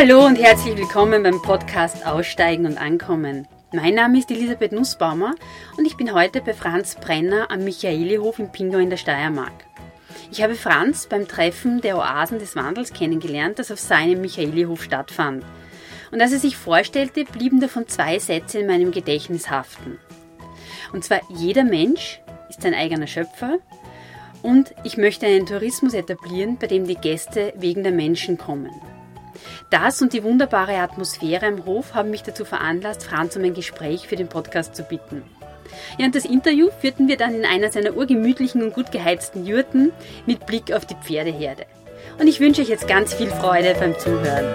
Hallo und herzlich willkommen beim Podcast Aussteigen und Ankommen. Mein Name ist Elisabeth Nussbaumer und ich bin heute bei Franz Brenner am Michaelihof in Pingau in der Steiermark. Ich habe Franz beim Treffen der Oasen des Wandels kennengelernt, das auf seinem Michaelihof stattfand. Und als er sich vorstellte, blieben davon zwei Sätze in meinem Gedächtnis haften. Und zwar, jeder Mensch ist sein eigener Schöpfer und ich möchte einen Tourismus etablieren, bei dem die Gäste wegen der Menschen kommen. Das und die wunderbare Atmosphäre am Hof haben mich dazu veranlasst, Franz um ein Gespräch für den Podcast zu bitten. Ja, und das Interview führten wir dann in einer seiner urgemütlichen und gut geheizten Jurten mit Blick auf die Pferdeherde. Und ich wünsche euch jetzt ganz viel Freude beim Zuhören.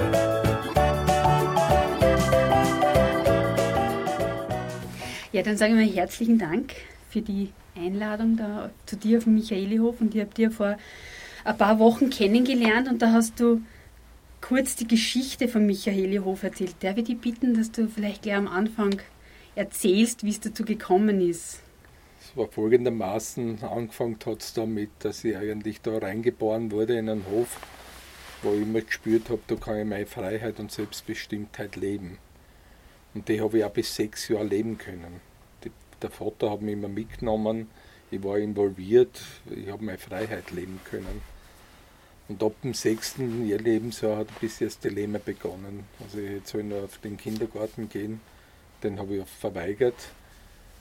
Ja, dann sage ich mal herzlichen Dank für die Einladung da zu dir auf dem Michaelihof und ich habe dir vor ein paar Wochen kennengelernt und da hast du kurz die Geschichte von Michaelihof erzählt. Darf ich dich bitten, dass du vielleicht gleich am Anfang erzählst, wie es dazu gekommen ist? Es war folgendermaßen, angefangen hat es damit, dass ich eigentlich da reingeboren wurde in einen Hof, wo ich immer gespürt habe, da kann ich meine Freiheit und Selbstbestimmtheit leben. Und die habe ich auch bis sechs Jahre leben können. Die, der Vater hat mich immer mitgenommen, ich war involviert, ich habe meine Freiheit leben können. Und ab dem sechsten Lebensjahr hat ein bisschen das Dilemma begonnen. Also ich soll nur auf den Kindergarten gehen, den habe ich verweigert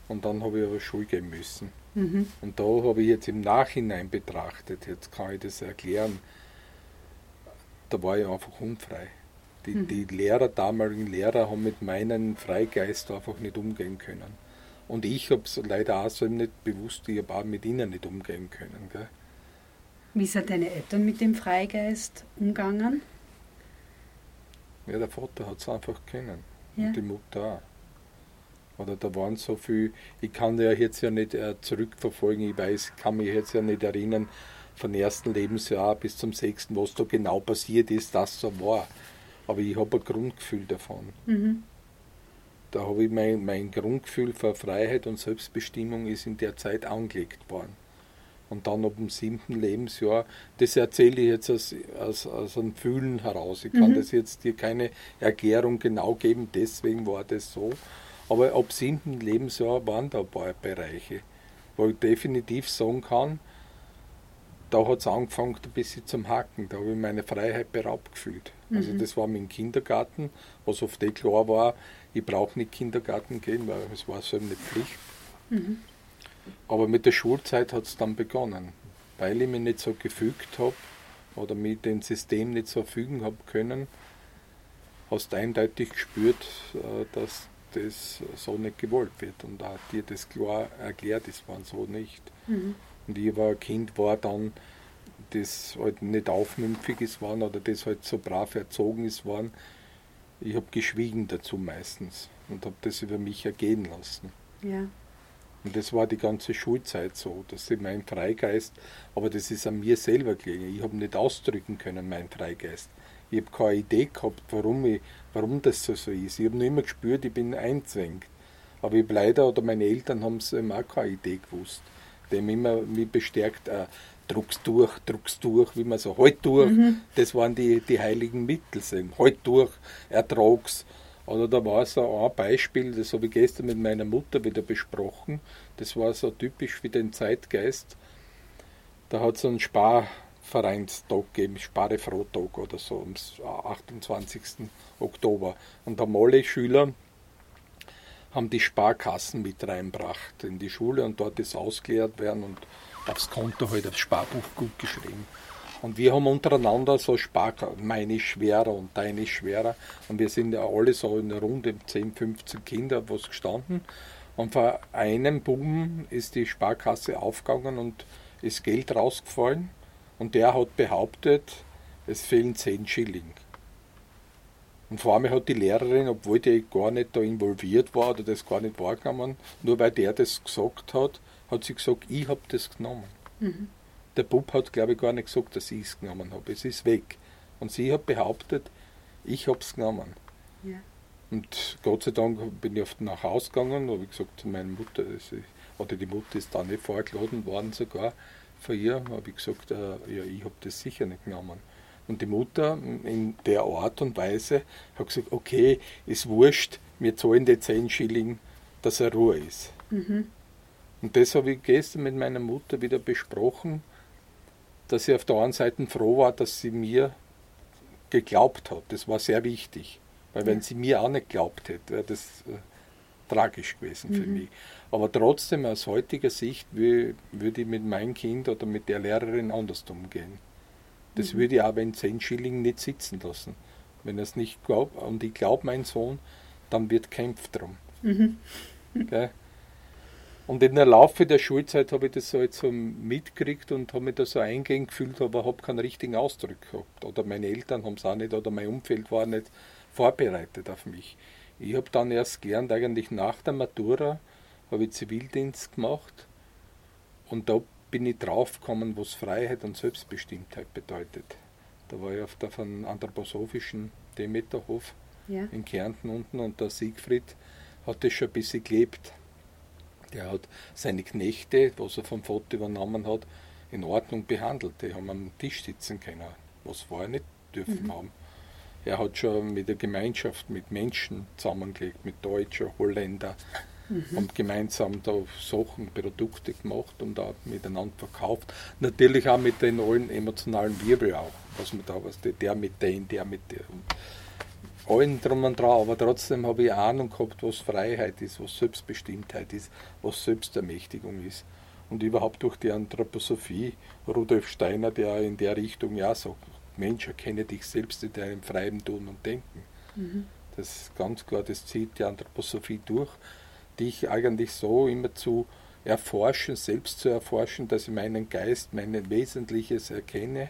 und dann habe ich aber Schule gehen müssen. Mhm. Und da habe ich jetzt im Nachhinein betrachtet, jetzt kann ich das erklären, da war ich einfach unfrei. Die, mhm. die Lehrer, damaligen Lehrer, haben mit meinem Freigeist einfach nicht umgehen können. Und ich habe es leider auch so nicht bewusst, ich habe auch mit ihnen nicht umgehen können. Gell? Wie sind deine Eltern mit dem Freigeist umgegangen? Ja, der Vater hat es einfach kennen. Ja. Und die Mutter auch. Oder da waren so viel, ich kann ja jetzt ja nicht äh, zurückverfolgen, ich weiß, kann mich jetzt ja nicht erinnern, vom ersten Lebensjahr bis zum sechsten, was da genau passiert ist, das so war. Aber ich habe ein Grundgefühl davon. Mhm. Da habe ich mein, mein Grundgefühl für Freiheit und Selbstbestimmung ist in der Zeit angelegt worden. Und dann ab dem siebten Lebensjahr, das erzähle ich jetzt aus, aus, aus einem Fühlen heraus. Ich kann mhm. das jetzt dir keine Erklärung genau geben, deswegen war das so. Aber ab siebten Lebensjahr waren da ein paar Bereiche, wo ich definitiv sagen kann, da hat es angefangen ein bisschen zum Hacken. Da habe ich meine Freiheit beraubt gefühlt. Also mhm. Also das war mein Kindergarten, was oft eh klar war, ich brauche nicht Kindergarten gehen, weil es war so eine Pflicht. Mhm. Aber mit der Schulzeit hat es dann begonnen, weil ich mich nicht so gefügt habe oder mit dem System nicht so fügen habe können, hast du eindeutig gespürt, äh, dass das so nicht gewollt wird. Und da hat dir das klar erklärt, das war so nicht. Mhm. Und ich war ein Kind, war dann, das halt nicht aufmümpfig ist waren oder das halt so brav erzogen ist waren. Ich habe geschwiegen dazu meistens und habe das über mich ergehen lassen. Ja. Und das war die ganze Schulzeit so, dass ich mein Freigeist, aber das ist an mir selber gelegen. Ich habe nicht ausdrücken können, mein Freigeist. Ich habe keine Idee gehabt, warum, ich, warum das so, so ist. Ich habe nur immer gespürt, ich bin einzwängt. Aber ich leider, oder meine Eltern haben es immer auch keine Idee gewusst. Die haben immer mich bestärkt, äh, druck's durch, druck's durch, wie man so, halt durch. Mhm. Das waren die, die heiligen Mittel, halt durch, ertrag's. Oder da war so ein Beispiel, das habe ich gestern mit meiner Mutter wieder besprochen. Das war so typisch für den Zeitgeist. Da hat es einen Sparvereinstag gegeben, Sparefrohtag oder so, am 28. Oktober. Und da haben alle Schüler haben die Sparkassen mit reinbracht in die Schule und dort ist ausgeleert werden und aufs Konto halt aufs Sparbuch gut geschrieben. Und wir haben untereinander so Sparkarten, meine ist schwerer und deine ist schwerer. Und wir sind ja alle so in der Runde 10, 15 Kinder was gestanden. Und vor einem Buben ist die Sparkasse aufgegangen und ist Geld rausgefallen. Und der hat behauptet, es fehlen 10 Schilling. Und vor allem hat die Lehrerin, obwohl die gar nicht da involviert war oder das gar nicht wahrgenommen, nur weil der das gesagt hat, hat sie gesagt, ich habe das genommen. Mhm. Der Bub hat, glaube ich, gar nicht gesagt, dass ich es genommen habe. Es ist weg. Und sie hat behauptet, ich habe es genommen. Ja. Und Gott sei Dank bin ich oft nach Hause gegangen, habe ich gesagt zu meiner Mutter, oder die Mutter ist da nicht vorgeladen worden sogar von ihr, habe ich gesagt, äh, ja, ich habe das sicher nicht genommen. Und die Mutter in der Art und Weise hat gesagt, okay, ist wurscht, wir zahlen die 10 Schilling, dass er Ruhe ist. Mhm. Und das habe ich gestern mit meiner Mutter wieder besprochen, dass sie auf der einen Seite froh war, dass sie mir geglaubt hat. Das war sehr wichtig. Weil wenn sie mir auch nicht geglaubt hätte, wäre das äh, tragisch gewesen mhm. für mich. Aber trotzdem aus heutiger Sicht würde ich mit meinem Kind oder mit der Lehrerin anders umgehen. Das mhm. würde ich auch in 10 Schilling nicht sitzen lassen. Wenn er es nicht glaubt, und ich glaube mein Sohn, dann wird kämpft drum. Mhm. Okay? Und in der Laufe der Schulzeit habe ich das so jetzt so mitgekriegt und habe mich da so eingehend gefühlt, aber habe keinen richtigen Ausdruck gehabt. Oder meine Eltern haben es auch nicht, oder mein Umfeld war nicht vorbereitet auf mich. Ich habe dann erst gelernt, eigentlich nach der Matura, habe ich Zivildienst gemacht und da bin ich draufgekommen, was Freiheit und Selbstbestimmtheit bedeutet. Da war ich auf der von anthroposophischen Demeterhof ja. in Kärnten unten und der Siegfried hat das schon ein bisschen gelebt der hat seine Knechte, was er vom Vater übernommen hat, in Ordnung behandelt. Die haben am Tisch sitzen können, was vorher nicht dürfen mhm. haben. Er hat schon mit der Gemeinschaft, mit Menschen zusammengelegt, mit Deutschen, Holländer, mhm. und gemeinsam da Sachen, Produkte gemacht und da miteinander verkauft. Natürlich auch mit den allen emotionalen Wirbel auch, was man da, was der mit den, der mit der. Allen drum und dran, aber trotzdem habe ich Ahnung gehabt, was Freiheit ist, was Selbstbestimmtheit ist, was Selbstermächtigung ist. Und überhaupt durch die Anthroposophie, Rudolf Steiner, der in der Richtung ja sagt, Mensch, erkenne dich selbst in deinem freien Tun und Denken. Mhm. Das ist ganz klar, das zieht die Anthroposophie durch, dich eigentlich so immer zu erforschen, selbst zu erforschen, dass ich meinen Geist, mein Wesentliches erkenne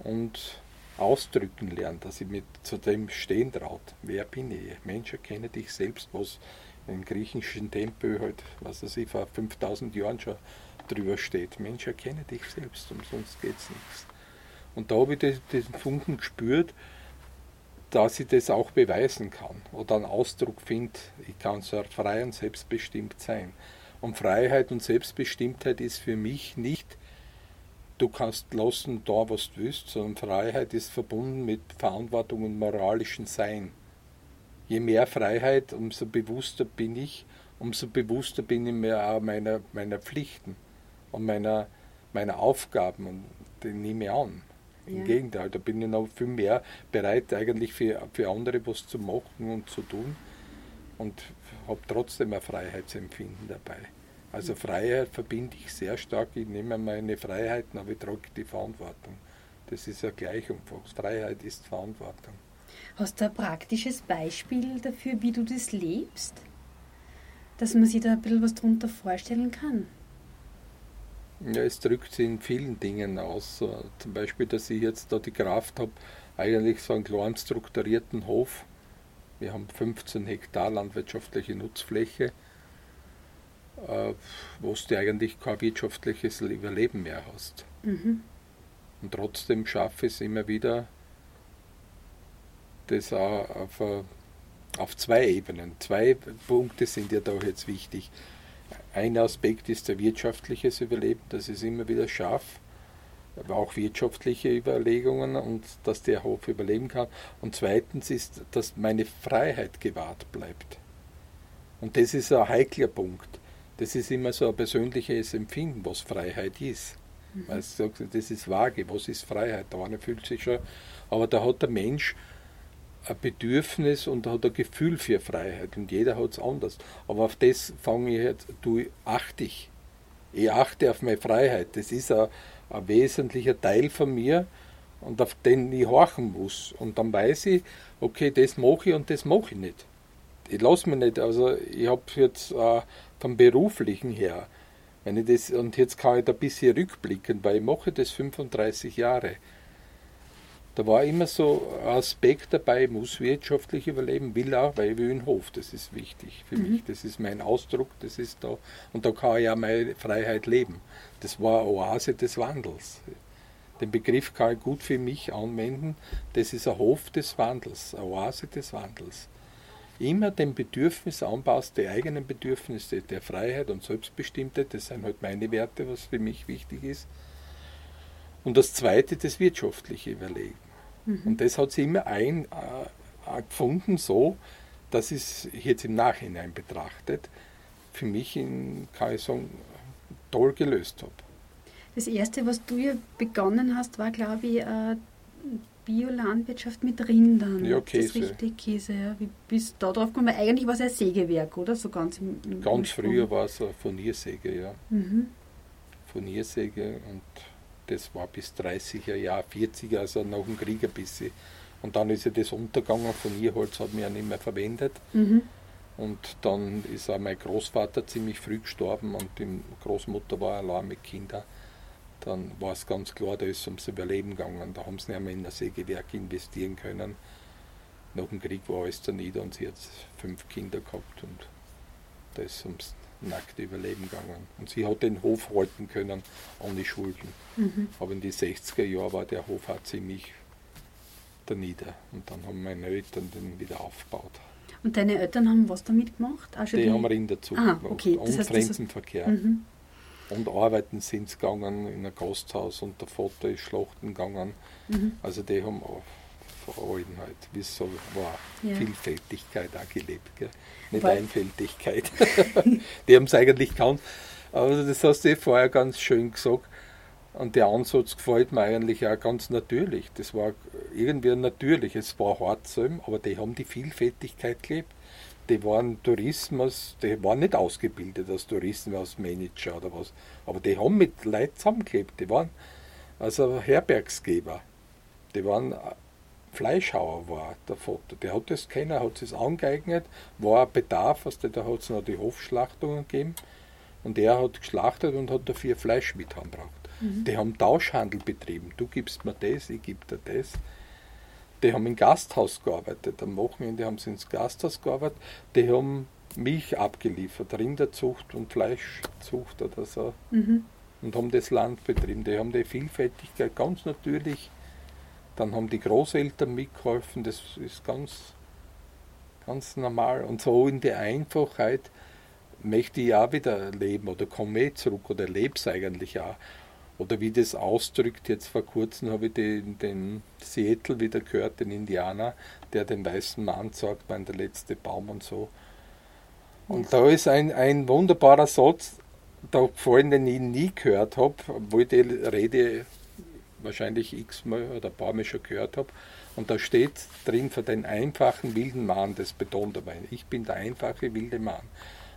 und ausdrücken lernen, dass ich mit zu dem stehen traut. Wer bin ich? Mensch, erkenne dich selbst, was im griechischen Tempel halt, was weiß ich, vor 5000 Jahren schon drüber steht. Mensch, erkenne dich selbst, umsonst geht es nichts. Und da habe ich diesen Funken gespürt, dass ich das auch beweisen kann oder einen Ausdruck finde, ich kann so frei und selbstbestimmt sein. Und Freiheit und Selbstbestimmtheit ist für mich nicht du kannst lassen da, was du willst, sondern Freiheit ist verbunden mit Verantwortung und moralischem Sein. Je mehr Freiheit, umso bewusster bin ich, umso bewusster bin ich mir auch meiner, meiner Pflichten und meiner, meiner Aufgaben und die nehme ich an. Im ja. Gegenteil, da bin ich noch viel mehr bereit, eigentlich für, für andere was zu machen und zu tun und habe trotzdem ein Freiheitsempfinden dabei. Also Freiheit verbinde ich sehr stark. Ich nehme meine Freiheiten, aber ich trage die Verantwortung. Das ist eine Gleichung. Freiheit ist Verantwortung. Hast du ein praktisches Beispiel dafür, wie du das lebst? Dass man sich da ein bisschen was darunter vorstellen kann? Ja, es drückt sich in vielen Dingen aus. Zum Beispiel, dass ich jetzt da die Kraft habe, eigentlich so einen kleinen strukturierten Hof. Wir haben 15 Hektar landwirtschaftliche Nutzfläche wo du eigentlich kein wirtschaftliches Überleben mehr hast. Mhm. Und trotzdem schaffe ich es immer wieder, das auch auf, auf zwei Ebenen. Zwei Punkte sind ja da jetzt wichtig. Ein Aspekt ist der wirtschaftliche Überleben, dass ich es immer wieder schaffe, aber auch wirtschaftliche Überlegungen und dass der Hof überleben kann. Und zweitens ist, dass meine Freiheit gewahrt bleibt. Und das ist ein heikler Punkt das ist immer so ein persönliches Empfinden, was Freiheit ist. Mhm. Sagt, das ist vage, was ist Freiheit? Eine fühlt sich schon, aber da hat der Mensch ein Bedürfnis und hat ein Gefühl für Freiheit und jeder hat es anders. Aber auf das fange ich jetzt, du achte ich. Ich achte auf meine Freiheit. Das ist ein, ein wesentlicher Teil von mir und auf den ich horchen muss. Und dann weiß ich, okay, das mache ich und das mache ich nicht. Ich lasse mich nicht, also ich habe jetzt äh, vom beruflichen her, wenn ich das, und jetzt kann ich da ein bisschen rückblicken, weil ich mache das 35 Jahre. Da war immer so ein Aspekt dabei, ich muss wirtschaftlich überleben, will auch, weil ich will einen Hof, das ist wichtig für mhm. mich, das ist mein Ausdruck, das ist da, und da kann ich ja meine Freiheit leben. Das war eine Oase des Wandels. Den Begriff kann ich gut für mich anwenden, das ist ein Hof des Wandels, eine Oase des Wandels immer dem Bedürfnis anpasst, die eigenen Bedürfnisse der Freiheit und Selbstbestimmtheit, das sind halt meine Werte, was für mich wichtig ist. Und das zweite, das wirtschaftliche Überlegen. Mhm. Und das hat sie immer ein, äh, gefunden, so, dass es jetzt im Nachhinein betrachtet, für mich, in, kann ich sagen, toll gelöst habe. Das erste, was du ja begonnen hast, war, glaube ich, äh, Biolandwirtschaft mit Rindern. Ja, Käse. Das ist richtig, Käse. Ja. Wie bist du da drauf gekommen? Eigentlich war es ein Sägewerk, oder? So ganz im, im Ganz früher war es eine Furniersäge, ja. Mhm. Furniersäge und das war bis 30er Jahre, 40er, also nach dem Krieg ein bisschen. Und dann ist ja das untergegangen, Furnierholz hat man ja nicht mehr verwendet. Mhm. Und dann ist auch mein Großvater ziemlich früh gestorben und die Großmutter war allein mit Kindern dann war es ganz klar, da ist es ums Überleben gegangen. Da haben sie nicht mehr in ein Sägewerk investieren können. Nach dem Krieg war alles da nieder und sie hat fünf Kinder gehabt und da ist es ums nackte Überleben gegangen. Und sie hat den Hof halten können ohne Schulden. Mhm. Aber in den 60er Jahren war der Hof auch ziemlich nieder. Und dann haben meine Eltern den wieder aufgebaut. Und deine Eltern haben was damit gemacht? die, die haben Rinderzucht ah, okay. und das heißt, Fremdenverkehr. Mhm und arbeiten sind sie gegangen in ein Gasthaus und der Vater ist schlachten gegangen. Mhm. Also die haben auch vor allem halt, wie es so war, ja. Vielfältigkeit auch gelebt, gell? nicht Weil Einfältigkeit. die haben es eigentlich kaum. Aber das hast du eh vorher ganz schön gesagt. Und der Ansatz gefällt mir eigentlich auch ganz natürlich. Das war irgendwie natürlich. Es war hart, aber die haben die Vielfältigkeit gelebt die waren Tourismus, die waren nicht ausgebildet als Touristen, als Manager oder was, aber die haben mit Leuten zusammengelebt, die waren also Herbergsgeber, die waren äh, Fleischhauer war der Vater, der hat das keiner, hat es angeeignet, war ein Bedarf, also da hat es noch die Hofschlachtungen gegeben. Und er hat geschlachtet und hat dafür Fleisch mit. Mhm. Die haben Tauschhandel betrieben, du gibst mir das, ich gebe dir das die haben im Gasthaus gearbeitet. Am Wochenende haben sie ins Gasthaus gearbeitet. Die haben Milch abgeliefert, Rinderzucht und Fleischzucht oder so. Mhm. Und haben das Land betrieben. Die haben die Vielfältigkeit ganz natürlich. Dann haben die Großeltern mitgeholfen. Das ist ganz, ganz normal. Und so in der Einfachheit möchte ich auch wieder leben oder komme ich zurück oder lebe es eigentlich auch. Oder wie das ausdrückt, jetzt vor kurzem habe ich den, den Seattle wieder gehört, den Indianer, der den weißen Mann sagt, mein der letzte Baum und so. Und da ist ein, ein wunderbarer Satz, da gefallen, den ich nie gehört habe, obwohl ich die Rede wahrscheinlich x-mal oder ein paar Mal schon gehört habe. Und da steht drin für den einfachen wilden Mann, das betont er, ich bin der einfache wilde Mann.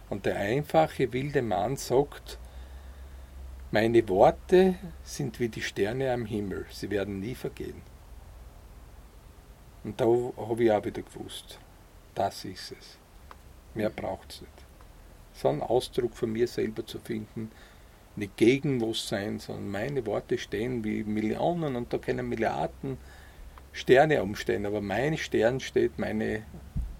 Und der einfache wilde Mann sagt, meine Worte sind wie die Sterne am Himmel, sie werden nie vergehen. Und da habe ich auch wieder gewusst, das ist es. Mehr braucht es nicht. So einen Ausdruck von mir selber zu finden, nicht gegen was sein, sondern meine Worte stehen wie Millionen und da können Milliarden Sterne umstehen, aber mein Stern steht, meine,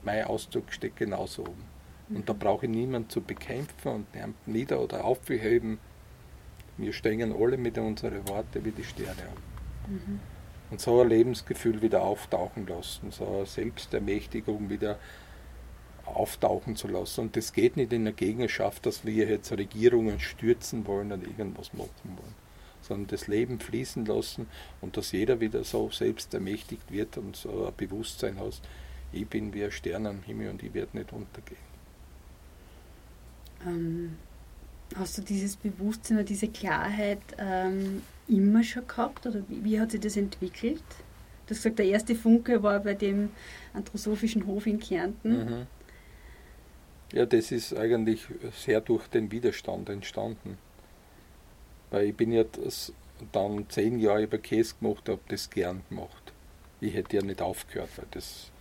mein Ausdruck steht genauso oben. Und da brauche ich niemanden zu bekämpfen und nieder oder aufzuheben. Wir stehen alle mit unseren Worten wie die Sterne an. Mhm. Und so ein Lebensgefühl wieder auftauchen lassen, so eine Selbstermächtigung wieder auftauchen zu lassen. Und das geht nicht in der Gegnerschaft, dass wir jetzt Regierungen stürzen wollen und irgendwas machen wollen, sondern das Leben fließen lassen und dass jeder wieder so selbst ermächtigt wird und so ein Bewusstsein hat, ich bin wie ein Stern am Himmel und ich werde nicht untergehen. Ähm, Hast du dieses Bewusstsein oder diese Klarheit ähm, immer schon gehabt oder wie, wie, hat sich das entwickelt? Du hast gesagt, der erste Funke war bei dem anthroposophischen Hof in Kärnten. Mhm. Ja, das ist eigentlich sehr durch den Widerstand entstanden. Weil ich bin ja dann zehn Jahre über Käse gemacht, habe das gern gemacht. Ich hätte ja nicht aufgehört, weil das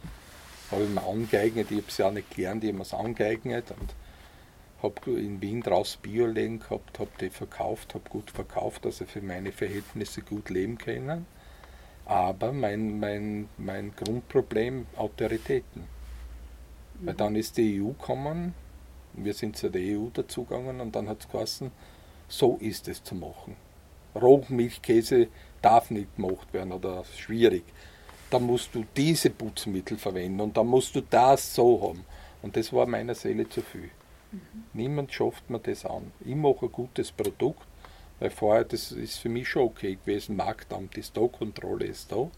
habe ich mir angeeignet. Ich habe es ja nicht gelernt, ich habe es angeeignet. Und habe in Wien draußen Bioläden gehabt, habe die verkauft, habe gut verkauft, also für meine Verhältnisse gut leben können. Aber mein, mein, mein Grundproblem Autoritäten. Mhm. Weil dann ist die EU gekommen, wir sind zu der EU dazugegangen und dann hat es geheißen, so ist es zu machen. Rohmilchkäse darf nicht gemacht werden oder schwierig. Da musst du diese Putzmittel verwenden und dann musst du das so haben. Und das war meiner Seele zu viel. Mhm. Niemand schafft mir das an. Ich mache ein gutes Produkt, weil vorher, das ist für mich schon okay gewesen, Marktamt ist da, Kontrolle ist da.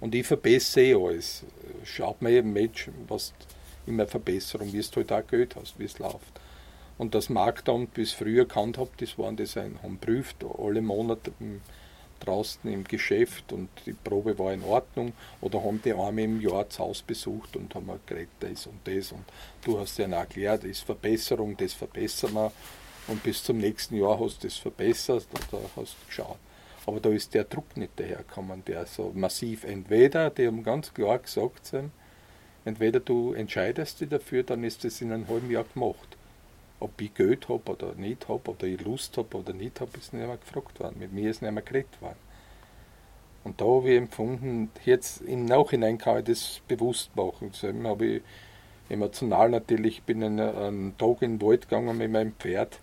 Und ich verbessere eh alles. Schaut mir eben Mensch, was immer Verbesserung, wie es halt auch Geld hast, wie es läuft. Und das Marktamt, wie es früher gekannt habe, das waren das ein, haben prüft, alle Monate draußen im Geschäft und die Probe war in Ordnung oder haben die einmal im Jahr das Haus besucht und haben geredet, das und das und du hast ihnen erklärt, das ist Verbesserung, das verbessern wir und bis zum nächsten Jahr hast du das verbessert oder hast du geschaut. Aber da ist der Druck nicht dahergekommen, der so massiv, entweder, die haben ganz klar gesagt, entweder du entscheidest dich dafür, dann ist das in einem halben Jahr gemacht. Ob ich Geld habe oder nicht habe, oder ich Lust habe oder nicht habe, ist nicht mehr gefragt worden. Mit mir ist nicht mehr geredet worden. Und da habe ich empfunden, jetzt im Nachhinein kann ich das bewusst machen. Deswegen habe ich emotional natürlich, ich bin einen, einen Tag in den Wald gegangen mit meinem Pferd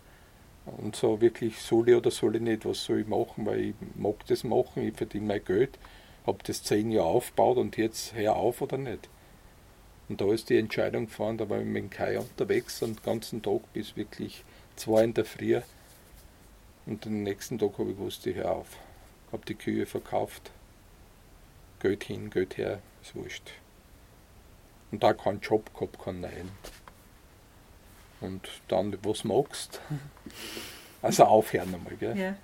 und so wirklich soll ich oder soll ich nicht, was soll ich machen, weil ich mag das machen, ich verdiene mein Geld, habe das zehn Jahre aufgebaut und jetzt hör auf oder nicht. Und da ist die Entscheidung gefallen, da war ich mit dem Kai unterwegs und den ganzen Tag bis wirklich zwei in der Früh. Und den nächsten Tag habe ich gewusst, ich hör auf. Habe die Kühe verkauft. Geld hin, Geld her, ist wurscht. Und da keinen Job gehabt, keinen neuen. Und dann, was magst Also aufhören einmal, gell? Ja.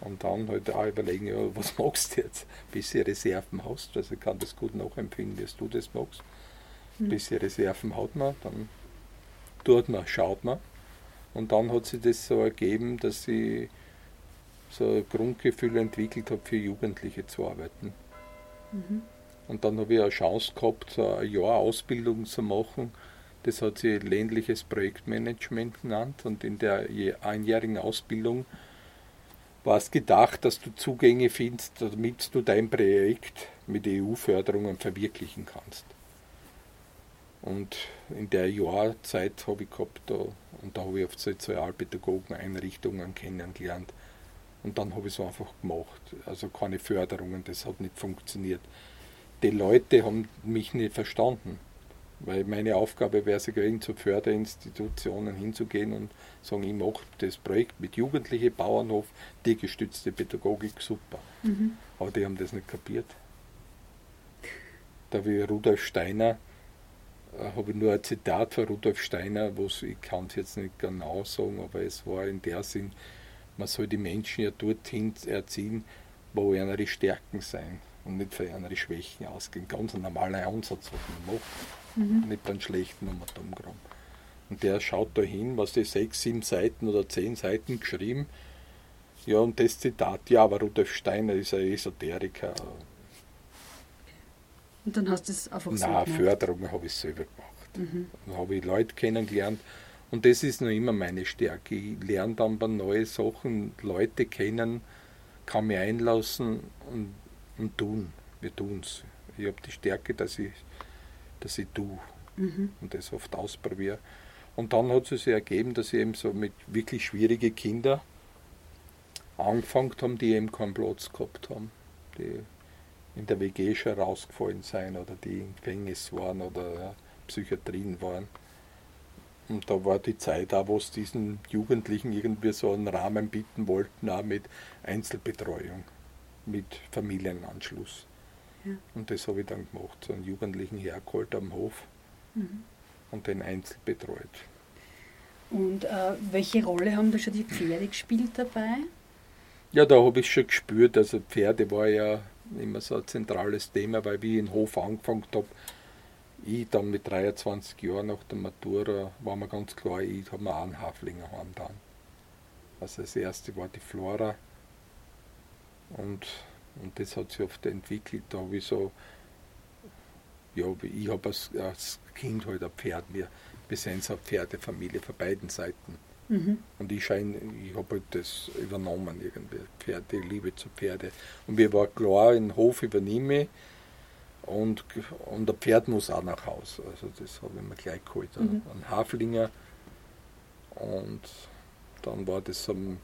Und dann halt auch überlegen, ja, was magst du jetzt? Bis du Reserven hast. Also ich kann das gut nachempfinden, wie du das magst. Ein bisschen Reserven hat man, dann tut man, schaut man. Und dann hat sich das so ergeben, dass ich so ein Grundgefühl entwickelt habe, für Jugendliche zu arbeiten. Mhm. Und dann habe ich eine Chance gehabt, so ein Jahr Ausbildung zu machen. Das hat sich ländliches Projektmanagement genannt. Und in der einjährigen Ausbildung war es gedacht, dass du Zugänge findest, damit du dein Projekt mit EU-Förderungen verwirklichen kannst. Und in der Jahrzeit habe ich gehabt, da, und da habe ich auf Sozialpädagogen-Einrichtungen kennengelernt. Und dann habe ich es einfach gemacht. Also keine Förderungen, das hat nicht funktioniert. Die Leute haben mich nicht verstanden, weil meine Aufgabe wäre es gewesen, zu Förderinstitutionen hinzugehen und sagen, ich mache das Projekt mit Jugendlichen, Bauernhof, die gestützte Pädagogik, super. Mhm. Aber die haben das nicht kapiert. Da wie Rudolf Steiner, habe ich nur ein Zitat von Rudolf Steiner, wo ich kann es jetzt nicht genau sagen, aber es war in der Sinn, man soll die Menschen ja dorthin erziehen, wo ihre Stärken sein und nicht für ihre Schwächen ausgehen. Ganz ein normaler Ansatz, was man macht, mhm. nicht beim schlechten um Atomgramm. Und der schaut da hin, was die sechs, sieben Seiten oder zehn Seiten geschrieben. Ja, und das Zitat, ja, aber Rudolf Steiner ist ein Esoteriker, und dann hast du es einfach so Nein, Förderung habe ich selber gemacht. Mhm. Dann habe ich Leute kennengelernt. Und das ist noch immer meine Stärke. Ich lerne dann bei neue Sachen, Leute kennen, kann mich einlassen und, und tun. Wir tun es. Ich habe die Stärke, dass ich, dass ich tue mhm. und das oft ausprobiere. Und dann hat es sich ergeben, dass ich eben so mit wirklich schwierigen Kindern angefangen haben, die eben keinen Platz gehabt haben. Die in der WG schon rausgefallen sein oder die im Gefängnis waren oder ja, Psychiatrien waren. Und da war die Zeit auch, wo es diesen Jugendlichen irgendwie so einen Rahmen bieten wollten, auch mit Einzelbetreuung, mit Familienanschluss. Ja. Und das habe ich dann gemacht, so einen Jugendlichen hergeholt am Hof mhm. und den einzeln betreut. Und äh, welche Rolle haben da schon die Pferde gespielt dabei? Ja, da habe ich schon gespürt, also Pferde war ja immer so ein zentrales Thema, weil wie ich in Hof angefangen habe, ich dann mit 23 Jahren nach der Matura, war mir ganz klar, ich habe mir auch einen Haflinger dann. Also das erste war die Flora und, und das hat sich oft entwickelt, da habe ich so, ja, ich habe als, als Kind halt ein Pferd, wir, wir sind so eine Pferdefamilie von beiden Seiten. Mhm. Und ich scheine, ich habe halt das übernommen irgendwie, Pferde, Liebe zu Pferde. Und mir war klar, den Hof übernehme ich und, und der Pferd muss auch nach Hause. Also das habe ich mir gleich geholt. Mhm. Ein Haflinger. Und dann war das am,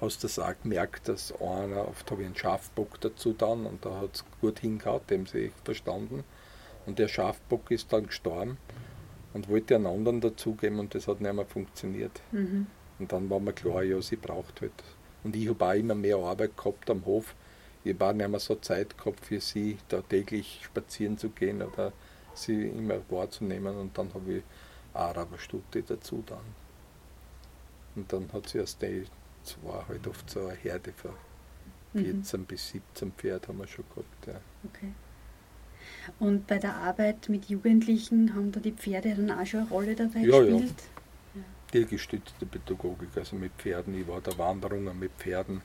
hast du das auch gemerkt, dass einer, oft habe ich einen Schafbock dazu dann und da hat es gut hingehauen, dem sie verstanden. Und der Schafbock ist dann gestorben und wollte einen anderen dazugeben und das hat nicht mehr funktioniert. Mhm. Und dann war mir klar, ja, sie braucht halt. Und ich habe auch immer mehr Arbeit gehabt am Hof. ich war nicht mehr so Zeit gehabt für sie, da täglich spazieren zu gehen oder sie immer wahrzunehmen und dann habe ich Araberstute dazu dann. Und dann hat sie erst die zwei halt oft so eine Herde von 14 mhm. bis 17 Pferd haben wir schon gehabt. Ja. Okay. Und bei der Arbeit mit Jugendlichen haben da die Pferde dann auch schon eine Rolle dabei ja, gespielt? Ja. Tiergestützte Pädagogik, also mit Pferden. Ich war da Wanderungen mit Pferden.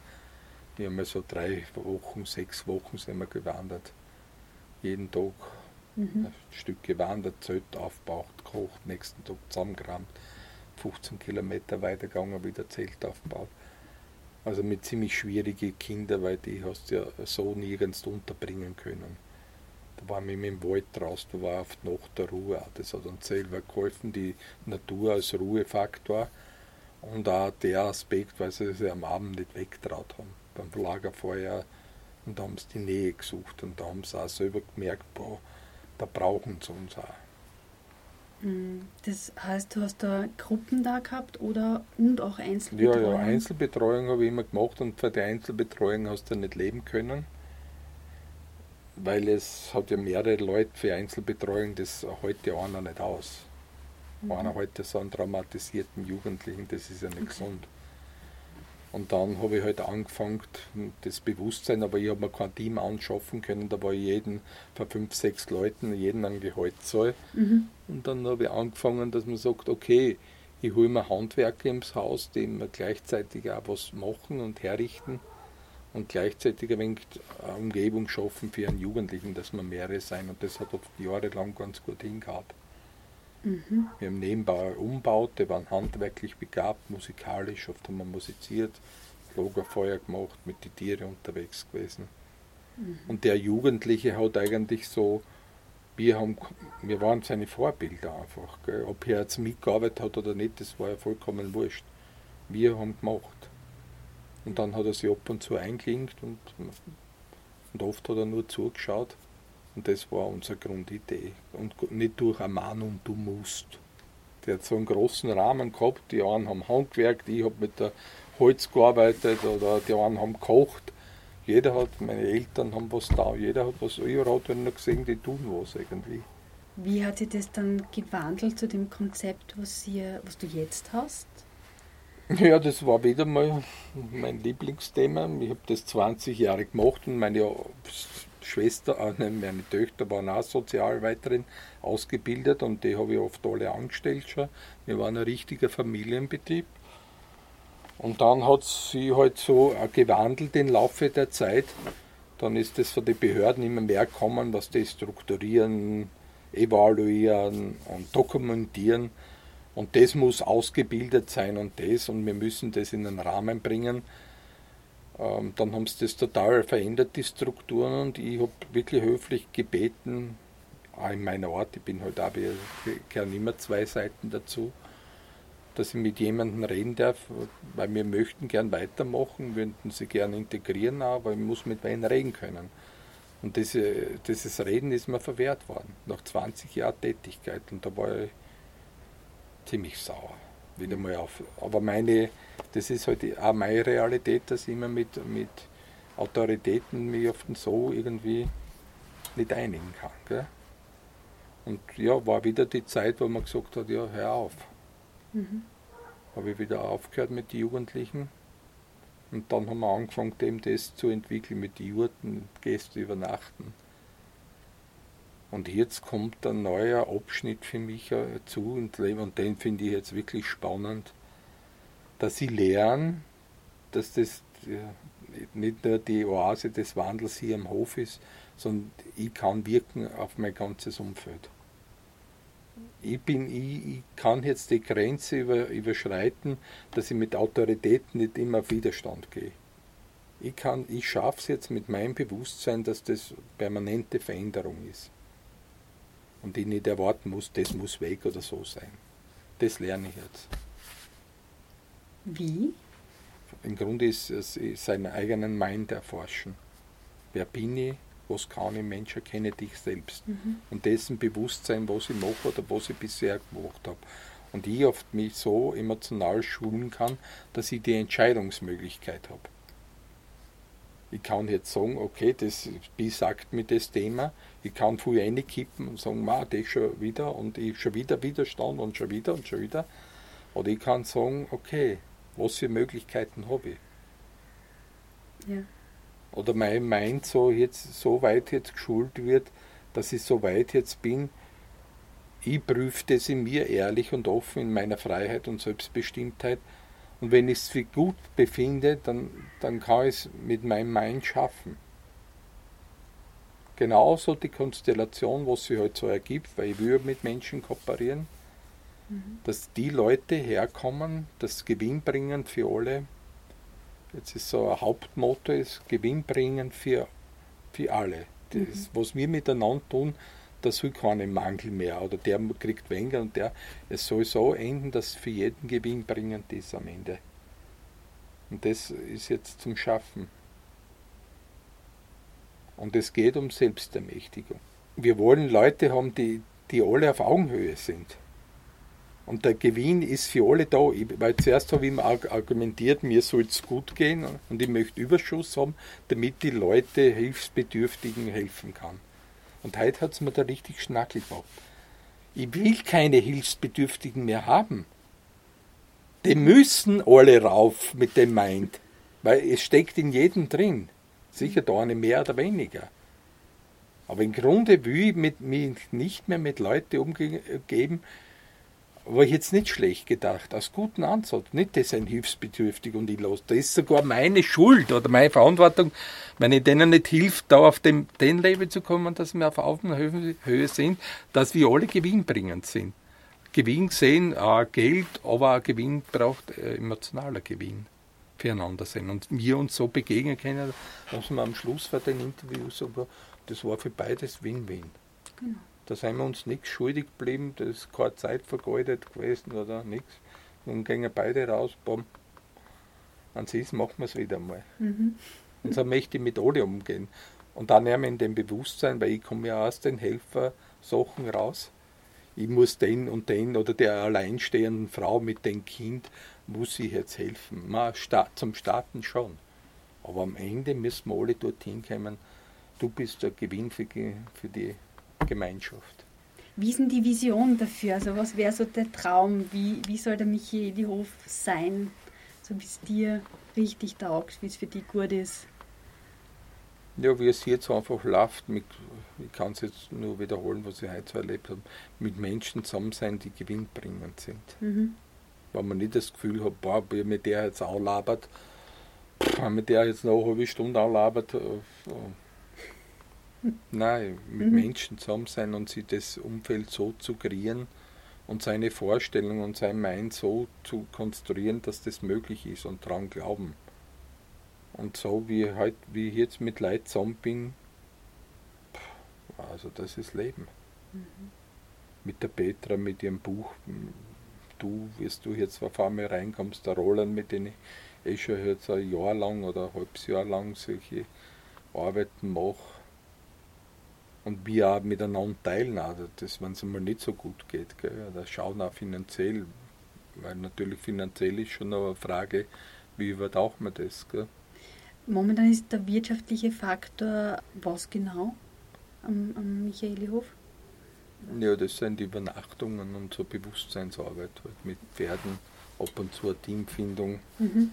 Die haben wir so drei Wochen, sechs Wochen sind wir gewandert. Jeden Tag mhm. ein Stück gewandert, Zelt aufgebaut, gekocht, nächsten Tag zusammengerammt, 15 Kilometer weitergegangen, wieder Zelt aufgebaut. Also mit ziemlich schwierigen Kindern, weil die hast du ja so nirgends unterbringen können. Da waren wir im Wald draußen, da war oft nach der Ruhe. Das hat uns selber geholfen, die Natur als Ruhefaktor und auch der Aspekt, weil sie sich am Abend nicht wegtraut haben. Beim Lagerfeuer und da haben sie die Nähe gesucht und da haben sie auch selber gemerkt, boah, da brauchen sie uns auch. Hm, das heißt, du hast da Gruppen da gehabt oder und auch Einzelbetreuung? Ja, ja, Einzelbetreuung habe ich immer gemacht und für die Einzelbetreuung hast du nicht leben können, weil es hat ja mehrere Leute für Einzelbetreuung, das ja einer nicht aus. Mhm. Einer heute so einen traumatisierten Jugendlichen, das ist ja nicht okay. gesund. Und dann habe ich halt angefangen, das Bewusstsein, aber ich habe mir kein Team anschaffen können, da war jeden von fünf, sechs Leuten, jeden ein Gehalt zahl. Mhm. Und dann habe ich angefangen, dass man sagt, okay, ich hole mir Handwerker ins Haus, die mir gleichzeitig auch was machen und herrichten und gleichzeitig ein wenig eine Umgebung schaffen für einen Jugendlichen, dass wir mehrere sein. Und das hat oft jahrelang ganz gut hingehauen. Mhm. Wir haben nebenbei umbaut, die waren handwerklich begabt, musikalisch, oft haben wir musiziert, Lagerfeuer gemacht, mit den Tieren unterwegs gewesen. Mhm. Und der Jugendliche hat eigentlich so, wir, haben, wir waren seine Vorbilder einfach. Gell. Ob er jetzt mitgearbeitet hat oder nicht, das war ja vollkommen wurscht. Wir haben gemacht. Und dann hat er sich ab und zu eingeklinkt und, und oft hat er nur zugeschaut. Und das war unsere Grundidee. Und nicht durch ein Mann du musst. Der hat so einen großen Rahmen gehabt. Die einen haben handgewerkt, ich habe mit der Holz gearbeitet oder die einen haben gekocht. Jeder hat, meine Eltern haben was da, jeder hat was, überall hat noch gesehen, die tun was irgendwie. Wie hat sich das dann gewandelt zu dem Konzept, was, ihr, was du jetzt hast? Ja, das war wieder mal mein Lieblingsthema. Ich habe das 20 Jahre gemacht und meine Schwester, äh, meine Töchter waren auch Sozialarbeiterin ausgebildet und die habe ich oft alle angestellt schon. Wir waren ein richtiger Familienbetrieb. Und dann hat sie halt so gewandelt im Laufe der Zeit. Dann ist es von den Behörden immer mehr gekommen, was die strukturieren, evaluieren und dokumentieren. Und das muss ausgebildet sein und das. Und wir müssen das in den Rahmen bringen, ähm, dann haben sie das total verändert, die Strukturen, und ich habe wirklich höflich gebeten, auch in meiner Art, ich bin halt auch, ich gehören immer zwei Seiten dazu, dass ich mit jemandem reden darf, weil wir möchten gern weitermachen, würden sie gern integrieren, aber ich muss mit wen reden können. Und diese, dieses Reden ist mir verwehrt worden, nach 20 Jahren Tätigkeit, und da war ich ziemlich sauer wieder mal auf. Aber meine, das ist halt auch meine Realität, dass ich immer mit, mit Autoritäten mich oft so irgendwie nicht einigen kann. Gell? Und ja, war wieder die Zeit, wo man gesagt hat, ja, hör auf. Mhm. Habe ich wieder aufgehört mit den Jugendlichen. Und dann haben wir angefangen, dem das zu entwickeln mit Jurten, Gäste übernachten. Und jetzt kommt ein neuer Abschnitt für mich zu und, den finde ich jetzt wirklich spannend, dass sie lernen, dass das nicht nur die Oase des Wandels hier am Hof ist, sondern ich kann wirken auf mein ganzes Umfeld. Ich, bin, ich, ich kann jetzt die Grenze über, überschreiten, dass ich mit Autorität nicht immer auf Widerstand gehe. Ich, ich schaffe es jetzt mit meinem Bewusstsein, dass das permanente Veränderung ist und ich nicht erwarten muss, das muss weg oder so sein. Das lerne ich jetzt. Wie? Im Grunde ist es seinen eigenen Mind erforschen. Wer bin ich? Was kann ich? Mensch, erkenne dich selbst. Mhm. Und dessen Bewusstsein, was ich mache oder was ich bisher gemacht habe. Und ich oft mich so emotional schulen kann, dass ich die Entscheidungsmöglichkeit habe. Ich kann jetzt sagen, okay, das besagt mir das Thema. Ich kann viel reinkippen und sagen, ma, das schon wieder und ich schon wieder Widerstand und schon wieder und schon wieder. Oder ich kann sagen, okay, was für Möglichkeiten habe ich? Ja. Oder mein Mind so jetzt so weit jetzt geschult wird, dass ich so weit jetzt bin, ich prüfe das in mir ehrlich und offen in meiner Freiheit und Selbstbestimmtheit. Und wenn ich es für gut befinde, dann, dann kann ich es mit meinem Mind schaffen. Genauso die Konstellation, was sich halt so ergibt, weil ich will mit Menschen kooperieren, mhm. dass die Leute herkommen, das gewinnbringend für alle. Jetzt ist so ein Hauptmotto ist gewinnbringend für, für alle. Das, mhm. Was wir miteinander tun, da soll keinen Mangel mehr oder der kriegt weniger und der, es soll so enden, dass für jeden gewinnbringend ist am Ende. Und das ist jetzt zum Schaffen. Und es geht um Selbstermächtigung. Wir wollen Leute haben, die, die alle auf Augenhöhe sind. Und der Gewinn ist für alle da. weil zuerst habe ich immer argumentiert, mir soll es gut gehen und ich möchte Überschuss haben, damit die Leute Hilfsbedürftigen helfen kann. Und heute hat es mir da richtig Schnackel gemacht. Ich will keine Hilfsbedürftigen mehr haben. Die müssen alle rauf mit dem Mind, weil es steckt in jedem drin. Sicher da eine mehr oder weniger. Aber im Grunde will ich mich nicht mehr mit Leuten umgeben, war ich jetzt nicht schlecht gedacht, aus gutem Ansatz. Nicht, das sind hilfsbedürftig und ich los. Das ist sogar meine Schuld oder meine Verantwortung, wenn ich denen nicht hilft, da auf dem, den Level zu kommen, dass wir auf Augenhöhe sind, dass wir alle gewinnbringend sind. Gewinn sehen, äh, Geld, aber auch Gewinn braucht äh, emotionaler Gewinn füreinander sein. Und wir uns so begegnen können, dass wir am Schluss von den Interviews aber das war für beides Win-Win. Genau. Da sind wir uns nichts schuldig geblieben, da ist keine Zeit vergeudet gewesen oder nichts. Nun gehen beide raus, bumm. An sich machen wir es wieder mal. Mhm. Und so möchte ich mit alle umgehen. Und dann nehmen wir in dem Bewusstsein, weil ich komme ja aus den Helfer-Sachen raus. Ich muss den und den oder der alleinstehenden Frau mit dem Kind, muss ich jetzt helfen. Zum Starten schon. Aber am Ende müssen wir alle dorthin kommen, du bist der Gewinn für, für die Gemeinschaft. Wie ist denn die Vision dafür? Also was wäre so der Traum? Wie, wie soll der Michaelihof sein, so wie es dir richtig taugt, wie es für dich gut ist? Ja, wie es jetzt einfach läuft, mit, ich kann es jetzt nur wiederholen, was ich heute so erlebt habe, mit Menschen zusammen sein, die gewinnbringend sind. Mhm. Wenn man nicht das Gefühl hat, boah, mit der jetzt auch labert, mit der jetzt noch eine halbe Stunde auch labert, äh, Nein, mit mhm. Menschen zusammen sein und sich das Umfeld so zu kreieren und seine Vorstellung und sein Mind so zu konstruieren, dass das möglich ist und daran glauben. Und so wie, halt, wie ich jetzt mit Leid zusammen bin, also das ist Leben. Mhm. Mit der Petra, mit ihrem Buch, du, wirst du jetzt auf einmal reinkommst, der Roland, mit dem ich eh schon jetzt ein Jahr lang oder ein halbes Jahr lang solche Arbeiten mache und wir auch miteinander teilen, also das, wenn es einmal nicht so gut geht. Gell? Da schauen auch finanziell, weil natürlich finanziell ist schon eine Frage, wie übertaucht man das. Gell? Momentan ist der wirtschaftliche Faktor was genau am, am Michaelihof? Ja, das sind die Übernachtungen und so Bewusstseinsarbeit halt mit Pferden, ab und zu eine Teamfindung. Mhm.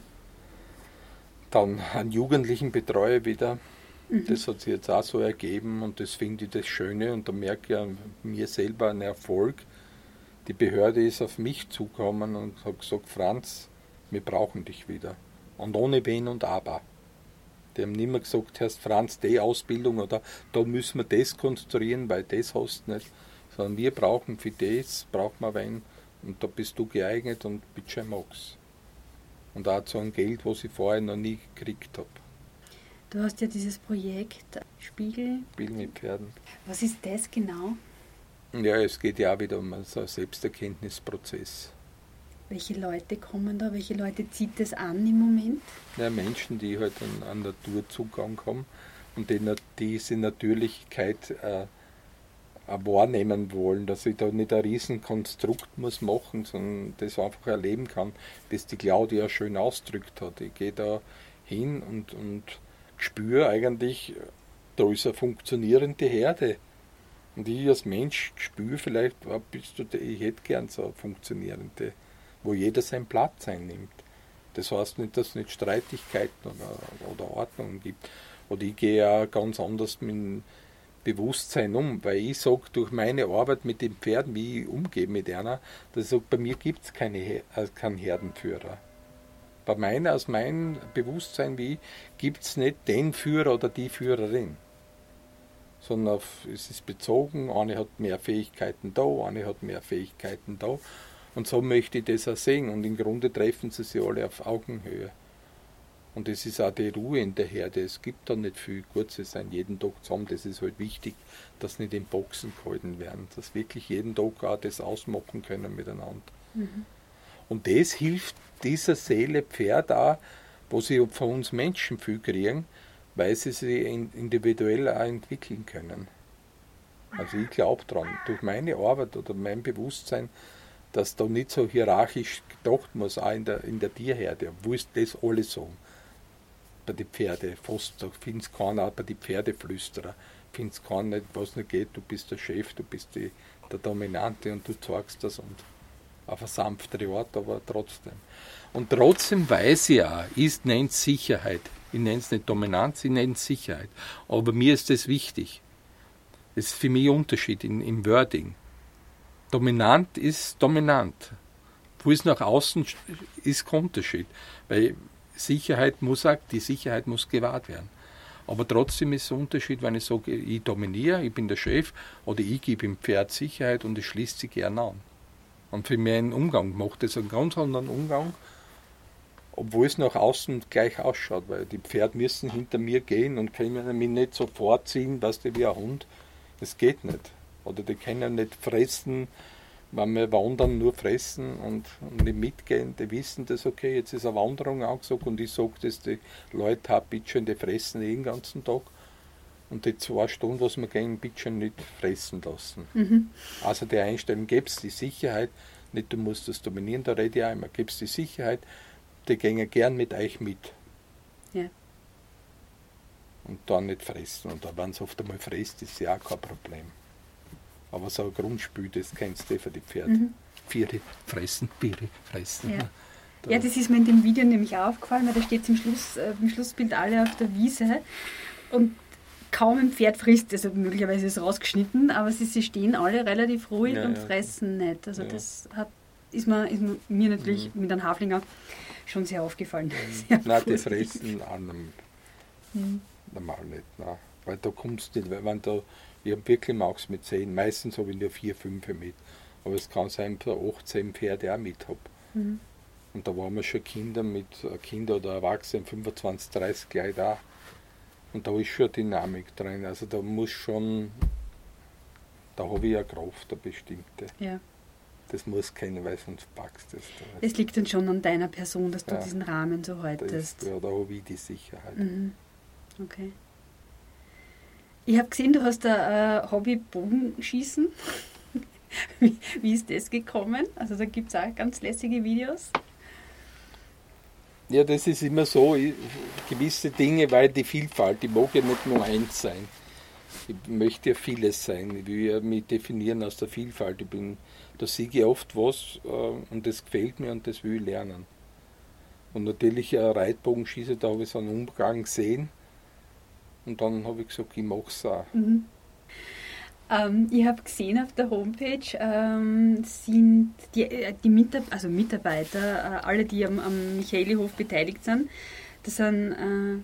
Dann einen jugendlichen Betreuer wieder Mhm. Das hat sich jetzt auch so ergeben und das finde ich das Schöne und da merke ich ja mir selber einen Erfolg. Die Behörde ist auf mich zugekommen und hat gesagt, Franz, wir brauchen dich wieder. Und ohne Wenn und Aber. Die haben nicht mehr gesagt, Herr Franz, die Ausbildung oder da müssen wir das konstruieren, weil das hast du nicht. Sondern wir brauchen für das, braucht man wen und da bist du geeignet und bitte mag's. Und auch so ein Geld, was ich vorher noch nie gekriegt habe. Du hast ja dieses Projekt Spiegel. Spiegel mit Pferden. Was ist das genau? Ja, es geht ja auch wieder um so einen Selbsterkenntnisprozess. Welche Leute kommen da? Welche Leute zieht das an im Moment? Ja, Menschen, die halt an, an Naturzugang haben und die diese Natürlichkeit äh, wahrnehmen wollen, dass ich da nicht ein Riesenkonstrukt muss machen, sondern das einfach erleben kann, das die Claudia schön ausdrückt hat. Ich gehe da hin und, und spüre eigentlich, da ist eine funktionierende Herde. Und ich als Mensch spüre vielleicht, du, ich hätte gern so eine funktionierende, wo jeder seinen Platz einnimmt. Das heißt nicht, dass es nicht Streitigkeiten oder, oder Ordnungen gibt. Oder ich gehe ja ganz anders mit dem Bewusstsein um, weil ich sage, durch meine Arbeit mit den Pferden, wie ich umgehe mit einer, dass ich sage, bei mir gibt es keine, äh, keinen Herdenführer. Bei meiner, aus meinem Bewusstsein wie gibt es nicht den Führer oder die Führerin sondern auf, es ist bezogen, eine hat mehr Fähigkeiten da, eine hat mehr Fähigkeiten da. Und so möchte ich das auch sehen. Und im Grunde treffen sie sich alle auf Augenhöhe. Und es ist auch die Ruhe in der Herde. Es gibt da nicht viel Kurze sein, jeden Tag zusammen. Das ist halt wichtig, dass nicht in Boxen gehalten werden, dass wirklich jeden Tag auch das ausmachen können miteinander. Mhm. Und das hilft dieser Seele Pferd auch, wo sie von uns Menschen viel kriegen, weil sie sich individuell auch entwickeln können. Also ich glaube daran, durch meine Arbeit oder mein Bewusstsein, dass da nicht so hierarchisch gedacht muss, auch in der, in der Tierherde, wo ist das alles so? Bei den Pferden, fast, da du keinen, auch bei den Pferdeflüsterer, du keinen was nicht geht, du bist der Chef, du bist die, der Dominante und du zeigst das und auf eine sanftere Art, aber trotzdem. Und trotzdem weiß ich auch, ist nennt Sicherheit. Ich nenne es nicht Dominanz, ich nenne es Sicherheit. Aber mir ist das wichtig. Das ist für mich ein Unterschied in, im Wording. Dominant ist dominant. Wo es nach außen ist kein Unterschied. Weil Sicherheit muss auch, die Sicherheit muss gewahrt werden. Aber trotzdem ist es ein Unterschied, wenn ich sage, ich dominiere, ich bin der Chef, oder ich gebe ihm Pferd Sicherheit und es schließt sich gerne an. Und für meinen Umgang macht es einen ganz anderen Umgang, obwohl es nach außen gleich ausschaut, weil die Pferde müssen hinter mir gehen und können mich nicht so vorziehen, was die wie ein Hund. Das geht nicht. Oder die können nicht fressen, wenn wir wandern, nur fressen und, und nicht mitgehen. Die wissen das, okay, jetzt ist eine Wanderung angesagt und ich sage das, die Leute haben bitte die fressen eh den ganzen Tag. Und die zwei Stunden, was wir gehen, bitte nicht fressen lassen. Mhm. Also die Einstellung, gibt es die Sicherheit, nicht du musst das dominieren, da rede ich auch immer, gibt es die Sicherheit, die gehen gern mit euch mit. Ja. Und dann nicht fressen. Und wenn es oft einmal frisst, ist ja auch kein Problem. Aber so ein Grundspül, das kennst du für die Pferde. Mhm. Viere fressen, Biere fressen. Ja. Da. ja, das ist mir in dem Video nämlich aufgefallen, weil da steht im, Schluss, äh, im Schlussbild alle auf der Wiese. Und kaum ein Pferd frisst, also möglicherweise ist es rausgeschnitten, aber sie, sie stehen alle relativ ruhig ja, und ja. fressen nicht. Also das hat, ist, mir, ist mir natürlich mhm. mit einem Haflinger schon sehr aufgefallen. Sehr Nein, die fressen an mhm. normal nicht. Nein. Weil da kommst du nicht, weil wenn da, ich habe wirklich Max mit 10, meistens habe ich nur 4, 5 mit. Aber es kann sein, dass ich 18 Pferde auch mit habe. Mhm. Und da waren wir schon Kinder mit Kinder oder Erwachsenen, 25, 30 gleich da. Und da ist schon Dynamik drin. Also da muss schon, da habe ich eine Kraft, eine bestimmte. Ja das muss keiner, weil sonst packst du es. Es liegt dann schon an deiner Person, dass du ja, diesen Rahmen so haltest. ja, da habe ich die Sicherheit. Mhm. Okay. Ich habe gesehen, du hast ein äh, Hobby Bogenschießen. wie, wie ist das gekommen? Also da gibt es auch ganz lässige Videos. Ja, das ist immer so, gewisse Dinge, weil die Vielfalt, die mag ja nicht nur eins sein. Ich möchte ja vieles sein. Ich will ja mich definieren aus der Vielfalt. Ich bin da sehe ich oft was äh, und das gefällt mir und das will ich lernen. Und natürlich äh, Reitbogenschieße, da habe ich so einen Umgang gesehen und dann habe ich gesagt, ich mache es auch. Mhm. Ähm, ich habe gesehen auf der Homepage ähm, sind die, äh, die Mitab also Mitarbeiter, äh, alle, die am, am Michaelihof beteiligt sind, das sind äh,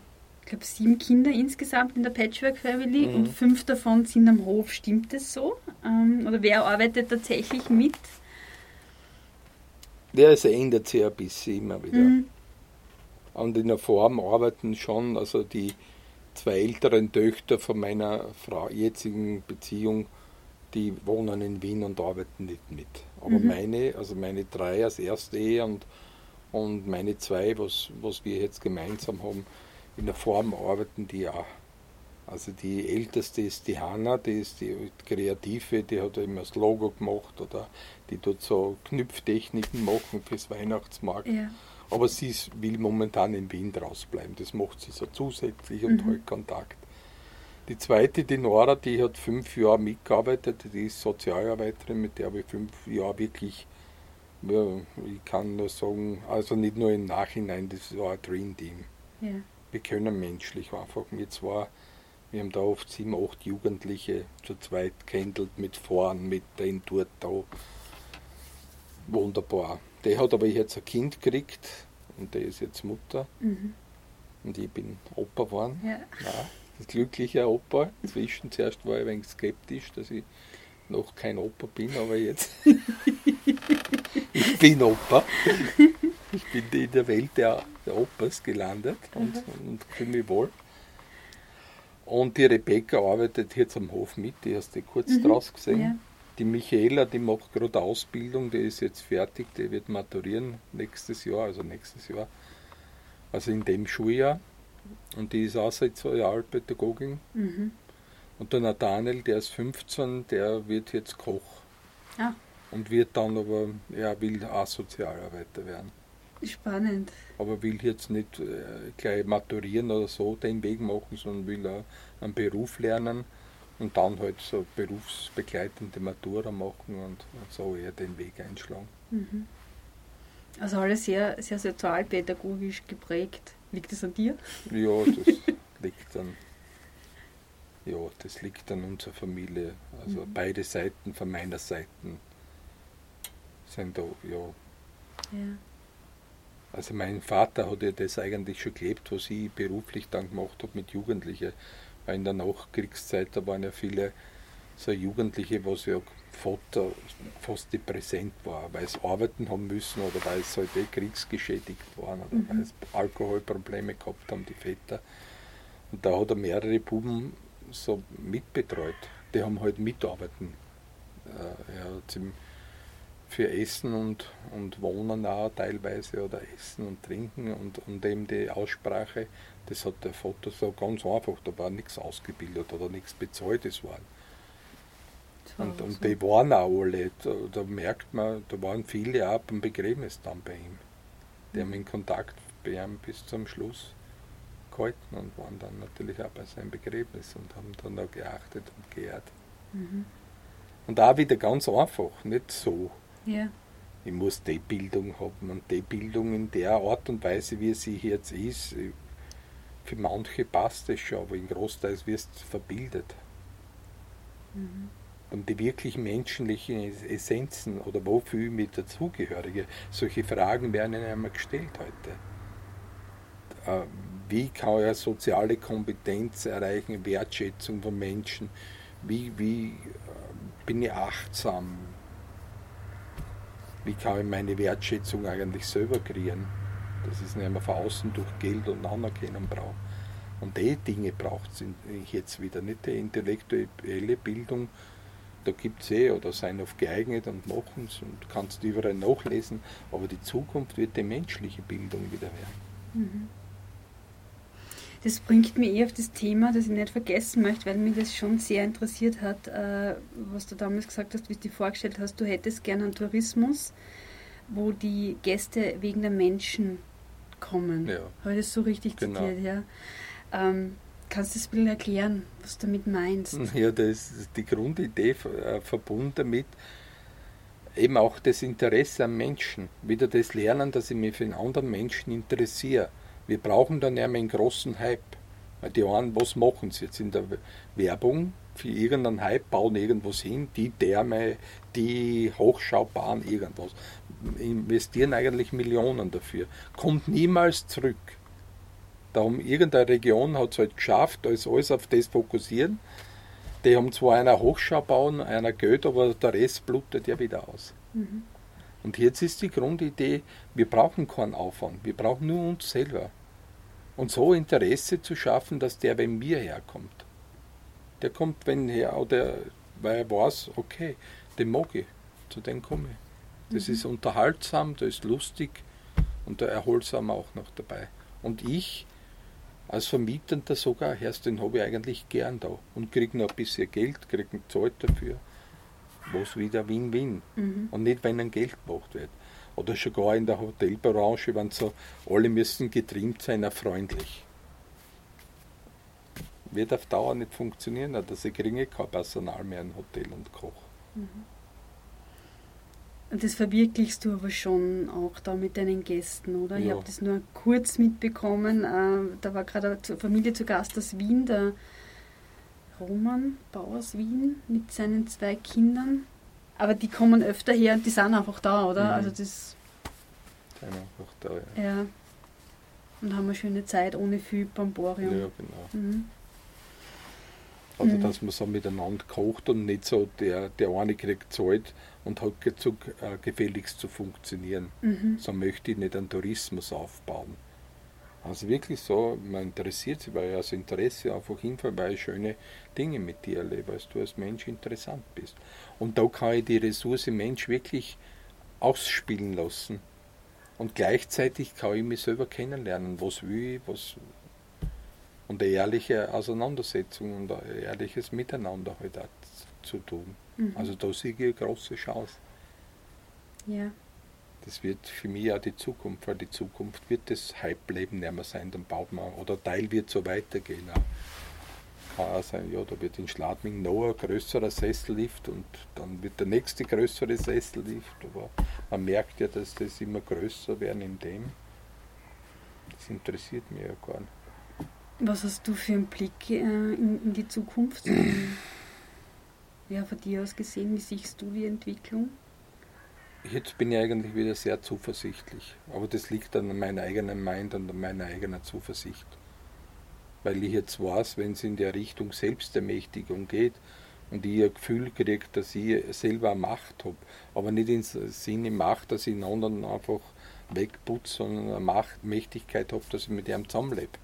ich glaube, sieben Kinder insgesamt in der Patchwork Family mhm. und fünf davon sind am Hof. Stimmt das so? Ähm, oder wer arbeitet tatsächlich mit? Ja, es ändert sich ein bisschen immer wieder. Mhm. Und in der Form arbeiten schon, also die zwei älteren Töchter von meiner Frau, jetzigen Beziehung, die wohnen in Wien und arbeiten nicht mit. Aber mhm. meine, also meine drei als erste Ehe und, und meine zwei, was, was wir jetzt gemeinsam haben, in der Form arbeiten die auch. Also die älteste ist die Hanna, die ist die Kreative, die hat immer das Logo gemacht oder die tut so Knüpftechniken machen fürs Weihnachtsmarkt. Ja. Aber sie will momentan in Wien rausbleiben. Das macht sie so zusätzlich und mhm. halt Kontakt. Die zweite, die Nora, die hat fünf Jahre mitgearbeitet, die ist Sozialarbeiterin, mit der habe ich fünf Jahre wirklich, ja, ich kann nur sagen, also nicht nur im Nachhinein, das war ein Dream Team. Ja. Wir können menschlich einfach. Wir zwar, wir haben da oft sieben, acht Jugendliche zu zweit gehandelt, mit Fahren, mit den dort da. Wunderbar. Der hat aber jetzt ein Kind gekriegt und der ist jetzt Mutter. Mhm. Und ich bin Opa geworden. Ja. Nein glücklicher Opa. Inzwischen zuerst war ich ein wenig skeptisch, dass ich noch kein Opa bin, aber jetzt. ich bin Opa. Ich bin in der Welt der, der Opas gelandet und, mhm. und fühle mich wohl. Und die Rebecca arbeitet jetzt am Hof mit, die hast du kurz mhm. draus gesehen. Ja. Die Michaela, die macht gerade Ausbildung, die ist jetzt fertig, die wird maturieren nächstes Jahr, also nächstes Jahr, also in dem Schuljahr. Und die ist auch seit zwei Jahren Pädagogin. Mhm. Und der Nathaniel, der ist 15, der wird jetzt Koch. Ah. Und wird dann aber, er will auch Sozialarbeiter werden. Spannend. Aber will jetzt nicht äh, gleich maturieren oder so den Weg machen, sondern will auch einen Beruf lernen und dann halt so berufsbegleitende Matura machen und so eher den Weg einschlagen. Mhm. Also alles sehr, sehr sozialpädagogisch geprägt. Liegt das an dir? Ja, das liegt an. Ja, das liegt an unserer Familie. Also mhm. beide Seiten von meiner Seite sind da, ja. ja. Also mein Vater hat ja das eigentlich schon gelebt, was ich beruflich dann gemacht habe mit Jugendlichen. Weil in der Nachkriegszeit, da waren ja viele so Jugendliche, was ja Vater fast nicht präsent war, weil sie arbeiten haben müssen oder weil sie halt eh kriegsgeschädigt waren oder mhm. weil sie Alkoholprobleme gehabt haben, die Väter. Und da hat er mehrere Buben so mitbetreut. Die haben halt mitarbeiten. Äh, er hat ihm für Essen und, und Wohnen auch teilweise oder Essen und Trinken und, und eben die Aussprache, das hat der Vater so ganz einfach, da war nichts ausgebildet oder nichts bezahlt, das war und, und die waren auch alle, da, da, merkt man, da waren viele auch beim Begräbnis dann bei ihm. Die haben in Kontakt bei ihm bis zum Schluss gehalten und waren dann natürlich auch bei seinem Begräbnis und haben dann auch geachtet und geehrt. Mhm. Und auch wieder ganz einfach, nicht so. Ja. Ich muss die Bildung haben und die Bildung in der Art und Weise, wie sie jetzt ist, für manche passt es schon, aber im Großteil wirst du verbildet. Mhm um die wirklich menschlichen Essenzen oder wofür mit dazugehörige. Solche Fragen werden Ihnen einmal gestellt heute. Äh, wie kann er soziale Kompetenz erreichen, Wertschätzung von Menschen? Wie, wie äh, bin ich achtsam? Wie kann ich meine Wertschätzung eigentlich selber kreieren? Das ist nicht mehr von außen durch Geld und Anerkennung braucht. Und die Dinge braucht es jetzt wieder, nicht die intellektuelle Bildung, da gibt es eh oder sein auf geeignet und machen es und kannst überall nachlesen, aber die Zukunft wird die menschliche Bildung wieder werden. Mhm. Das bringt mich eh auf das Thema, das ich nicht vergessen möchte, weil mich das schon sehr interessiert hat, äh, was du damals gesagt hast, wie du dir vorgestellt hast, du hättest gerne einen Tourismus, wo die Gäste wegen der Menschen kommen. Ja. Habe ich das so richtig genau. zitiert, ja. Ähm, Kannst du das ein bisschen erklären, was du damit meinst? Ja, das ist die Grundidee äh, verbunden damit, eben auch das Interesse am Menschen. Wieder das Lernen, dass ich mich für einen anderen Menschen interessiere. Wir brauchen dann ja einen großen Hype. Weil die einen, was machen sie jetzt in der Werbung? Für irgendeinen Hype bauen irgendwas hin, die Therme, die Hochschaubahn, irgendwas. Investieren eigentlich Millionen dafür. Kommt niemals zurück. Darum, irgendeine Region hat es halt geschafft, da ist alles auf das fokussieren. Die haben zwar einer Hochschau bauen, einer Geld, aber der Rest blutet ja wieder aus. Mhm. Und jetzt ist die Grundidee, wir brauchen keinen Aufwand, wir brauchen nur uns selber. Und so Interesse zu schaffen, dass der bei mir herkommt. Der kommt, wenn her, oder weil er weiß, okay, den mag ich, zu dem komme ich. Das mhm. ist unterhaltsam, das ist lustig und der erholsam auch noch dabei. Und ich als Vermietender sogar, Herst, den habe ich eigentlich gern da und kriege noch ein bisschen Geld, kriege ein Zeit dafür. Was wieder Win-Win. Mhm. Und nicht, wenn ein Geld gemacht wird. Oder schon gar in der Hotelbranche, wenn so alle müssen getrimmt sein, auch freundlich. Wird auf Dauer nicht funktionieren, dass ich kriege kein Personal mehr in Hotel und Koch. Mhm. Und das verwirklichst du aber schon auch da mit deinen Gästen, oder? Ja. Ich habe das nur kurz mitbekommen. Äh, da war gerade eine Familie zu Gast aus Wien, der Roman Bauer aus Wien mit seinen zwei Kindern. Aber die kommen öfter her und die sind einfach da, oder? Mhm. Also das. Sind einfach da, ja. ja. Und haben eine schöne Zeit ohne viel Bamborium. Ja, genau. Mhm. Also, mhm. dass man so miteinander kocht und nicht so, der, der eine kriegt Zeit und hat zu, äh, gefälligst zu funktionieren. Mhm. So möchte ich nicht einen Tourismus aufbauen. Also wirklich so, man interessiert sich, weil ich aus Interesse einfach hinfahre, weil ich schöne Dinge mit dir erlebe, weil du als Mensch interessant bist. Und da kann ich die Ressource Mensch wirklich ausspielen lassen. Und gleichzeitig kann ich mich selber kennenlernen, was will ich, was, und eine ehrliche Auseinandersetzung und ein ehrliches Miteinander halt auch zu tun. Mhm. Also da sehe ich eine große Chance. Ja. Das wird für mich auch die Zukunft, weil die Zukunft wird das Hype-Leben nicht mehr sein, dann baut man, oder Teil wird so weitergehen. Kann auch sein, ja, da wird in Schladming noch ein größerer Sessellift und dann wird der nächste größere Sessellift, aber man merkt ja, dass das immer größer werden in dem. Das interessiert mich ja gar nicht. Was hast du für einen Blick äh, in, in, die Zukunft? ja, von dir aus gesehen, wie siehst du die Entwicklung? Jetzt bin ich eigentlich wieder sehr zuversichtlich. Aber das liegt an meiner eigenen Mind und an meiner eigenen Zuversicht. Weil ich jetzt weiß, wenn es in der Richtung Selbstermächtigung geht und ich ein Gefühl kriege, dass ich selber Macht habe, aber nicht im Sinne Macht, dass ich einen anderen einfach wegputze, sondern eine Macht, Mächtigkeit habe, dass ich mit ihm zusammenlebe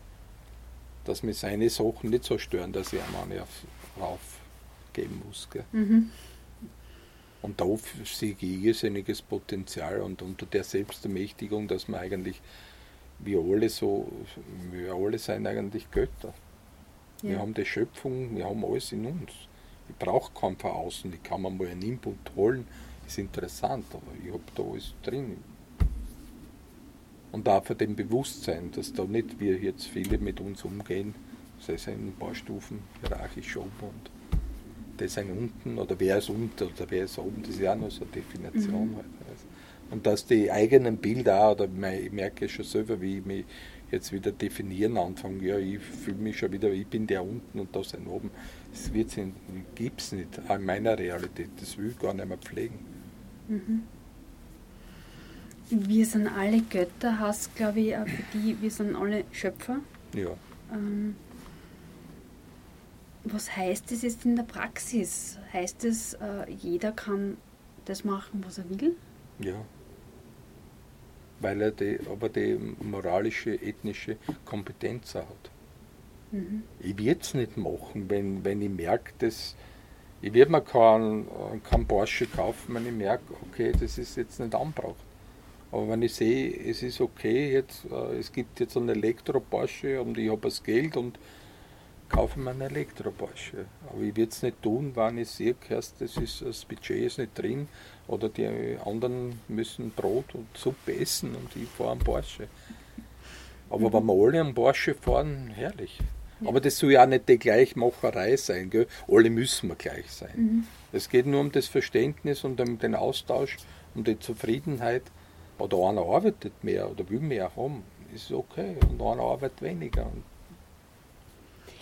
dass mir seine Sachen nicht so stören, dass ich einmal raufgeben muss. Mhm. Und da sehe ich irrsinniges Potenzial und unter der Selbstermächtigung, dass man eigentlich, wir alle so, wir alle sind eigentlich Götter. Ja. Wir haben die Schöpfung, wir haben alles in uns. Ich brauche keinen von außen, ich kann mir mal einen Input holen, ist interessant, aber ich habe da alles drin. Und auch für dem Bewusstsein, dass da nicht wir jetzt viele mit uns umgehen, sei es in ein paar Stufen hierarchisch oben und das sind unten oder wer ist unten oder wer ist oben, das ist ja auch noch so eine Definition. Mhm. Halt. Also. Und dass die eigenen Bilder auch, oder ich merke schon selber, wie ich mich jetzt wieder definieren anfange, ja, ich fühle mich schon wieder, ich bin der unten und da sind oben. Das gibt es nicht, auch in meiner Realität, das will ich gar nicht mehr pflegen. Mhm. Wir sind alle Götter, heißt glaube ich auch für die, wir sind alle Schöpfer. Ja. Ähm, was heißt das jetzt in der Praxis? Heißt es, äh, jeder kann das machen, was er will? Ja. Weil er die, aber die moralische, ethnische Kompetenz hat. Mhm. Ich würde es nicht machen, wenn, wenn ich merke, dass ich werde mir keinen kein Porsche kaufen, wenn ich merke, okay, das ist jetzt nicht anbraucht. Aber wenn ich sehe, es ist okay, jetzt, äh, es gibt jetzt einen Elektro-Porsche und ich habe das Geld und kaufe mir einen Elektro-Porsche. Aber ich würde es nicht tun, wenn ich sehe, das, ist, das Budget ist nicht drin oder die anderen müssen Brot und Suppe essen und ich fahre einen Porsche. Aber mhm. wenn wir alle einen Porsche fahren, herrlich. Ja. Aber das soll ja auch nicht die Gleichmacherei sein. Gell? Alle müssen wir gleich sein. Mhm. Es geht nur um das Verständnis und um den Austausch, um die Zufriedenheit oder einer arbeitet mehr oder will mehr haben, ist okay. Und einer arbeitet weniger und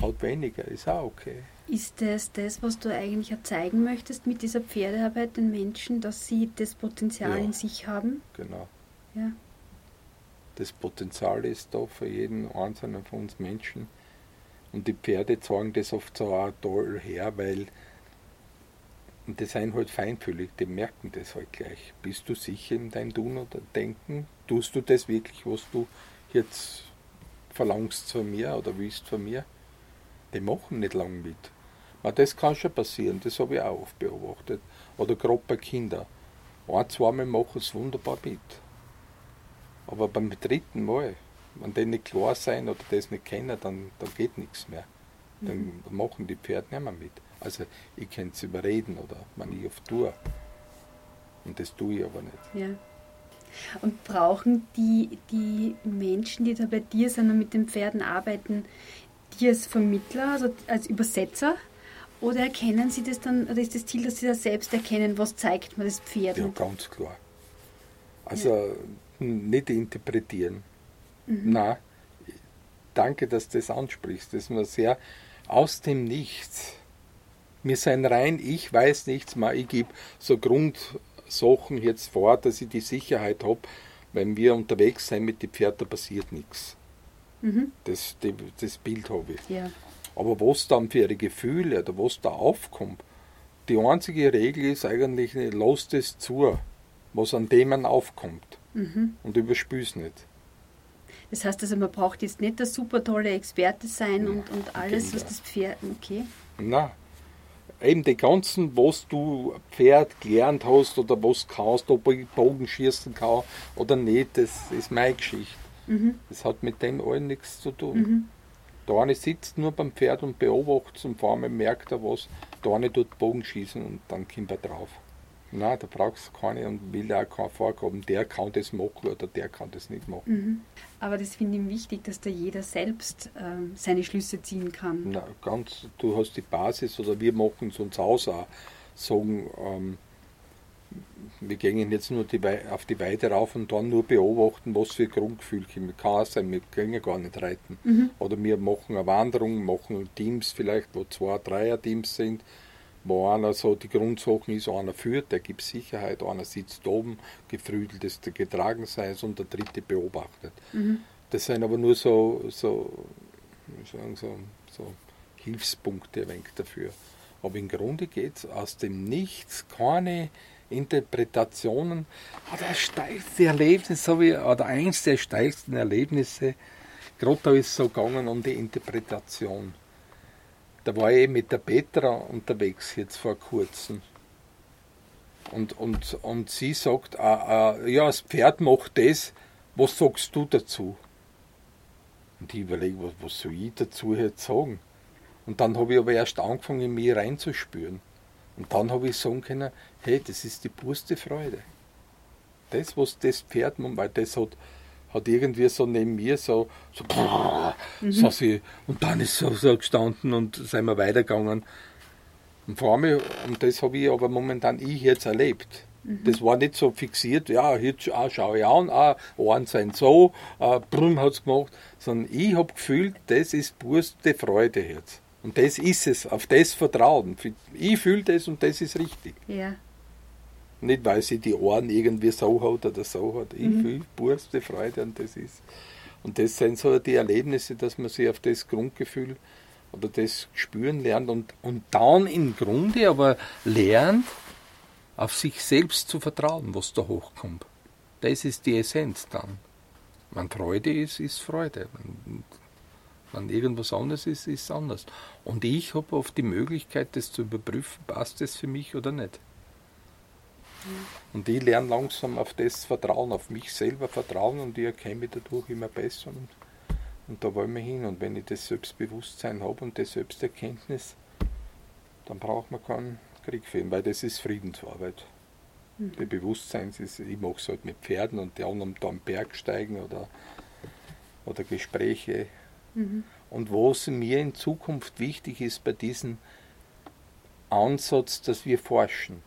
hat weniger, ist auch okay. Ist das das, was du eigentlich zeigen möchtest mit dieser Pferdearbeit den Menschen, dass sie das Potenzial ja, in sich haben? Genau. Ja. Das Potenzial ist da für jeden einzelnen von uns Menschen. Und die Pferde zeigen das oft so auch toll her, weil und die sind halt feinfühlig, die merken das halt gleich. Bist du sicher in deinem Tun oder Denken? Tust du das wirklich, was du jetzt verlangst von mir oder willst von mir? Die machen nicht lang mit. Aber das kann schon passieren, das habe ich auch oft beobachtet. Oder gerade bei Kindern. Ein, zweimal machen sie wunderbar mit. Aber beim dritten Mal, wenn die nicht klar sein oder das nicht kennen, dann, dann geht nichts mehr. Dann mhm. machen die Pferde nicht mehr mit. Also ich kann es überreden oder wenn ich oft tue. Und das tue ich aber nicht. Ja. Und brauchen die, die Menschen, die da bei dir sind und mit den Pferden arbeiten, die als Vermittler, also als Übersetzer? Oder erkennen sie das dann, oder ist das Ziel, dass sie das selbst erkennen, was zeigt man das Pferd? Ja, ganz klar. Also ja. nicht interpretieren. Mhm. Nein, danke, dass du das ansprichst. Das ist mir sehr aus dem Nichts. Wir sind rein, ich weiß nichts mehr, ich gebe so Grundsachen jetzt vor, dass ich die Sicherheit habe, wenn wir unterwegs sind mit den Pferden, passiert nichts. Mhm. Das, das, Bild habe ich. Ja. Aber was dann für ihre Gefühle oder was da aufkommt, die einzige Regel ist eigentlich, lass das zu, was an dem aufkommt. Mhm. Und überspül's nicht. Das heißt also, man braucht jetzt nicht der super tolle Experte sein ja, und, und alles, was das Pferd. Okay. Nein. Eben die ganzen, was du Pferd gelernt hast oder was kannst, ob ich Bogenschießen kann oder nicht, das ist meine Geschichte. Mhm. Das hat mit dem allen nichts zu tun. Mhm. Der eine sitzt nur beim Pferd und beobachtet und vor allem merkt er was, der eine tut Bogenschießen und dann kommt er drauf. Nein, da brauchst du keine und will auch keine Vorgaben, der kann das machen oder der kann das nicht machen. Mhm. Aber das finde ich wichtig, dass da jeder selbst ähm, seine Schlüsse ziehen kann. Na, ganz, du hast die Basis oder wir machen es uns aus auch, sagen, ähm, wir gehen jetzt nur die, auf die Weide rauf und dann nur beobachten, was für Grundgefühl kommt. Kann auch sein, wir gehen gar nicht reiten. Mhm. Oder wir machen eine Wanderung, machen Teams vielleicht, wo zwei, dreier Teams sind, wo einer so die Grundsachen ist, einer führt, der gibt Sicherheit, einer sitzt oben, gefrüdelt ist der Getragenseins und der dritte beobachtet. Mhm. Das sind aber nur so, so, sagen, so, so Hilfspunkte ein wenig dafür. Aber im Grunde geht es aus dem Nichts keine Interpretationen. Ah, das steilste Erlebnis, ich, oder eins der steilsten Erlebnisse, da ist so gegangen um die Interpretation. Da war ich mit der Petra unterwegs jetzt vor kurzem. Und, und, und sie sagt, ah, ah, ja, das Pferd macht das, was sagst du dazu? Und ich überlege, was, was soll ich dazu jetzt sagen? Und dann habe ich aber erst angefangen, in mich reinzuspüren. Und dann habe ich sagen können, hey, das ist die purste Freude. Das, was das Pferd, weil das hat, hat irgendwie so neben mir so, so, mhm. so sie, und dann ist so, so gestanden und sind wir weitergegangen. Und vor allem, und das habe ich aber momentan ich jetzt erlebt. Mhm. Das war nicht so fixiert, ja, jetzt ah, schaue ich an, ah, Ohren sind so, ah, brumm hat es gemacht, sondern ich habe gefühlt, das ist purste Freude jetzt. Und das ist es, auf das Vertrauen. Ich fühle das und das ist richtig. Ja. Nicht, weil sie die Ohren irgendwie so hat oder so hat. Ich mhm. fühle purste Freude und das ist. Und das sind so die Erlebnisse, dass man sich auf das Grundgefühl oder das spüren lernt und, und dann im Grunde aber lernt, auf sich selbst zu vertrauen, was da hochkommt. Das ist die Essenz dann. Wenn Freude ist, ist Freude. Wenn, wenn irgendwas anderes ist, ist es anders. Und ich habe oft die Möglichkeit, das zu überprüfen, passt das für mich oder nicht. Und ich lerne langsam auf das Vertrauen, auf mich selber vertrauen und ich erkenne mich dadurch immer besser. Und, und da wollen wir hin. Und wenn ich das Selbstbewusstsein habe und die Selbsterkenntnis, dann braucht man keinen Krieg führen, weil das ist Friedensarbeit. Mhm. Die Bewusstsein ist, ich mache es halt mit Pferden und die anderen da am Berg steigen oder, oder Gespräche. Mhm. Und was mir in Zukunft wichtig ist bei diesem Ansatz, dass wir forschen.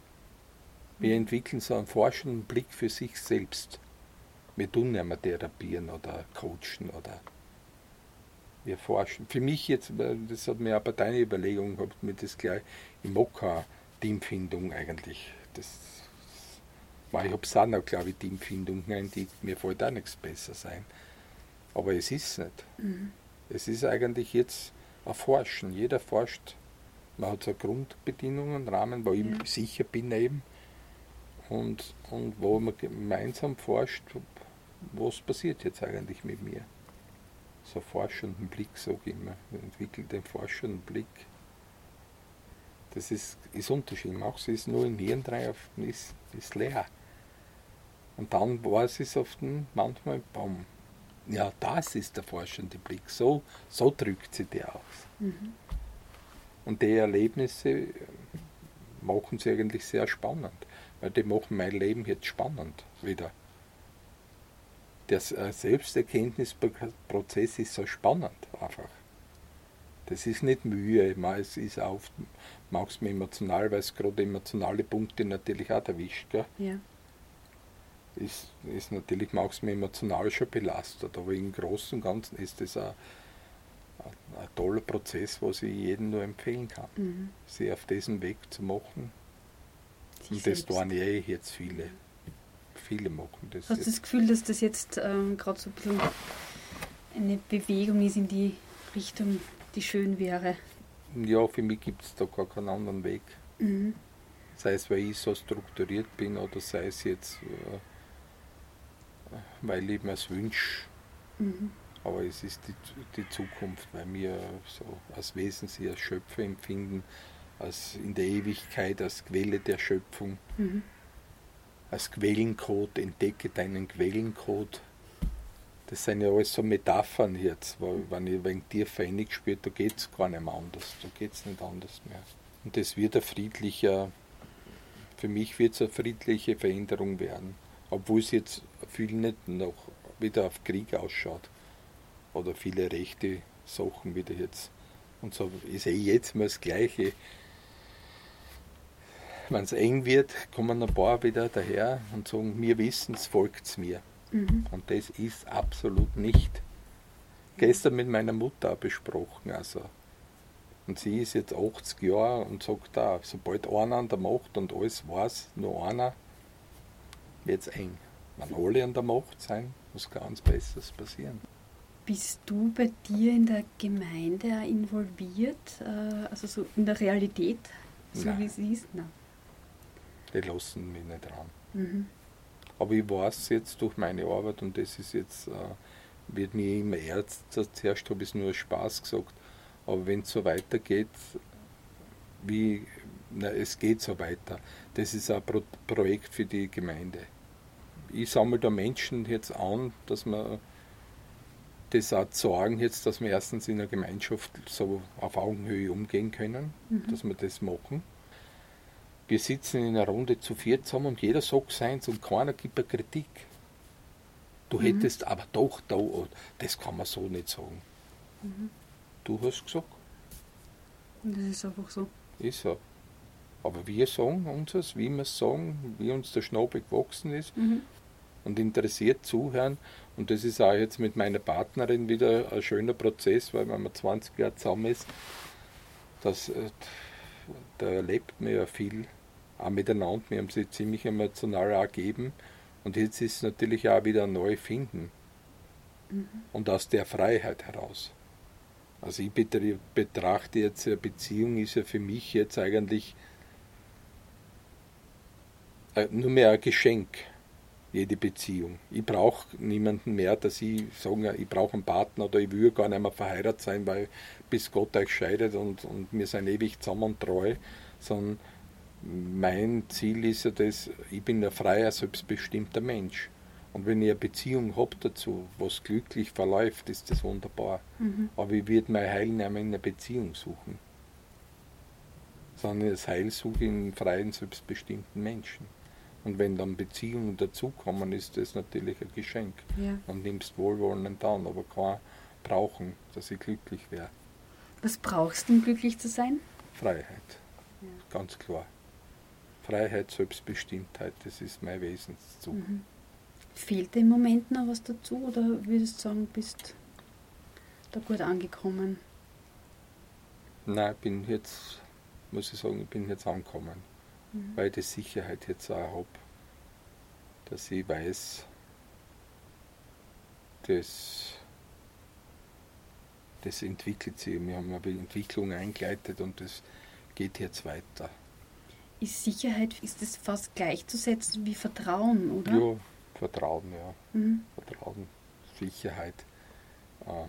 Wir entwickeln so einen forschenden Blick für sich selbst. Wir tun nicht mehr therapieren oder coachen oder wir forschen. Für mich jetzt, das hat mir aber deine Überlegung gehabt, mir das gleich im Mokka Teamfindung eigentlich. Das war ich habe es auch noch, glaube ich, Teamfindung, nein, die, mir fällt auch nichts besser sein. Aber es ist nicht. Mhm. Es ist eigentlich jetzt ein Forschen. Jeder forscht. Man hat so Grundbedingungen, Rahmen, wo ich sicher bin eben und, und wo man gemeinsam forscht, was passiert jetzt eigentlich mit mir. So forschenden Blick, sage ich immer. Man entwickelt den forschenden Blick. Das ist, ist Unterschied. Machst du es nur im Hirn rein, ist, ist leer. Und dann war es auf den manchmal, Baum. Ja, das ist der forschende Blick. So, so drückt sie der aus. Mhm. Und die Erlebnisse machen sie eigentlich sehr spannend weil die machen mein Leben jetzt spannend wieder. der Selbsterkenntnisprozess ist so spannend einfach. Das ist nicht Mühe, es ist auch, machst mir emotional, weil es gerade emotionale Punkte natürlich auch erwischt. Gell? Ja. Ist, ist natürlich mir emotional schon belastet, aber im Großen und Ganzen ist das ein, ein, ein toller Prozess, was ich jedem nur empfehlen kann, mhm. sich auf diesen Weg zu machen. Sich und das tun eh jetzt viele. Viele machen das. Hast du das Gefühl, dass das jetzt ähm, gerade so ein bisschen eine Bewegung ist in die Richtung, die schön wäre? Ja, für mich gibt es da gar keinen anderen Weg. Mhm. Sei es, weil ich so strukturiert bin oder sei es jetzt, äh, weil ich mir es wünsche. Mhm. Aber es ist die, die Zukunft, weil wir so als Wesen sie als Schöpfer empfinden, als in der Ewigkeit, als Quelle der Schöpfung, mhm. als Quellencode, entdecke deinen Quellencode. Das sind ja alles so Metaphern jetzt, weil wenn ich wegen dir verändert spüre, da geht es gar nicht mehr anders, da geht es nicht anders mehr. Und das wird ein friedlicher, für mich wird es eine friedliche Veränderung werden, obwohl es jetzt viel nicht noch wieder auf Krieg ausschaut oder viele rechte Sachen wieder jetzt. Und so ist eh jetzt mal das Gleiche. Wenn es eng wird, kommen ein paar wieder daher und sagen, wir wissen es, folgt es mir. Mhm. Und das ist absolut nicht. Gestern mit meiner Mutter besprochen. Also. Und sie ist jetzt 80 Jahre und sagt da, sobald einer an der Macht und alles weiß, nur einer, wird es eng. Wenn alle an der Macht sein, muss ganz Besseres passieren. Bist du bei dir in der Gemeinde involviert, äh, also so in der Realität, so Nein. wie sie ist? Nein. Die lassen mich nicht ran. Mhm. Aber ich weiß jetzt durch meine Arbeit und das ist jetzt, äh, wird mir immer ernst, zuerst habe ich es nur Spaß gesagt, aber wenn es so weitergeht, wie, na, es geht so weiter, das ist ein Pro Projekt für die Gemeinde. Ich sammle da Menschen jetzt an, dass man das auch sorgen jetzt, dass wir erstens in der Gemeinschaft so auf Augenhöhe umgehen können, mhm. dass wir das machen. Wir sitzen in einer Runde zu viert zusammen und jeder sagt seins und keiner gibt eine Kritik. Du mhm. hättest aber doch da, das kann man so nicht sagen. Mhm. Du hast gesagt. Und das ist einfach so. Ist so. Aber wir sagen uns, wie wir es sagen, wie uns der Schnabel gewachsen ist mhm. und interessiert zuhören und das ist auch jetzt mit meiner Partnerin wieder ein schöner Prozess, weil wenn man 20 Jahre zusammen ist, das, äh, da erlebt man ja viel auch miteinander. Wir haben sie ziemlich emotional ergeben. Und jetzt ist es natürlich auch wieder ein neu Finden. Mhm. Und aus der Freiheit heraus. Also ich betrachte jetzt eine Beziehung ist ja für mich jetzt eigentlich nur mehr ein Geschenk jede Beziehung. Ich brauche niemanden mehr, dass ich sage, ich brauche einen Partner oder ich will gar nicht mehr verheiratet sein, weil bis Gott euch scheidet und, und wir sind ewig zusammen und treu, sondern mein Ziel ist ja das, ich bin ein freier, selbstbestimmter Mensch. Und wenn ich eine Beziehung habe dazu, was glücklich verläuft, ist das wunderbar. Mhm. Aber ich würde mein Heil nicht mehr in einer Beziehung suchen. Sondern das Heil suche ich in freien, selbstbestimmten Menschen. Und wenn dann Beziehungen dazukommen, ist das natürlich ein Geschenk. Ja. Dann nimmst wohlwollend an, aber kein brauchen, dass ich glücklich wäre. Was brauchst du, um glücklich zu sein? Freiheit. Ja. Ganz klar. Freiheit, Selbstbestimmtheit, das ist mein Wesenszug. Mhm. Fehlt dir im Moment noch was dazu oder würdest du sagen, bist da gut angekommen? Nein, ich bin jetzt, muss ich sagen, ich bin jetzt angekommen mhm. weil ich die Sicherheit jetzt auch habe, dass ich weiß, dass das entwickelt sich. Wir haben eine Entwicklung eingeleitet und das geht jetzt weiter. Ist Sicherheit, ist das fast gleichzusetzen wie Vertrauen, oder? Ja, Vertrauen, ja. Mhm. Vertrauen, Sicherheit, äh,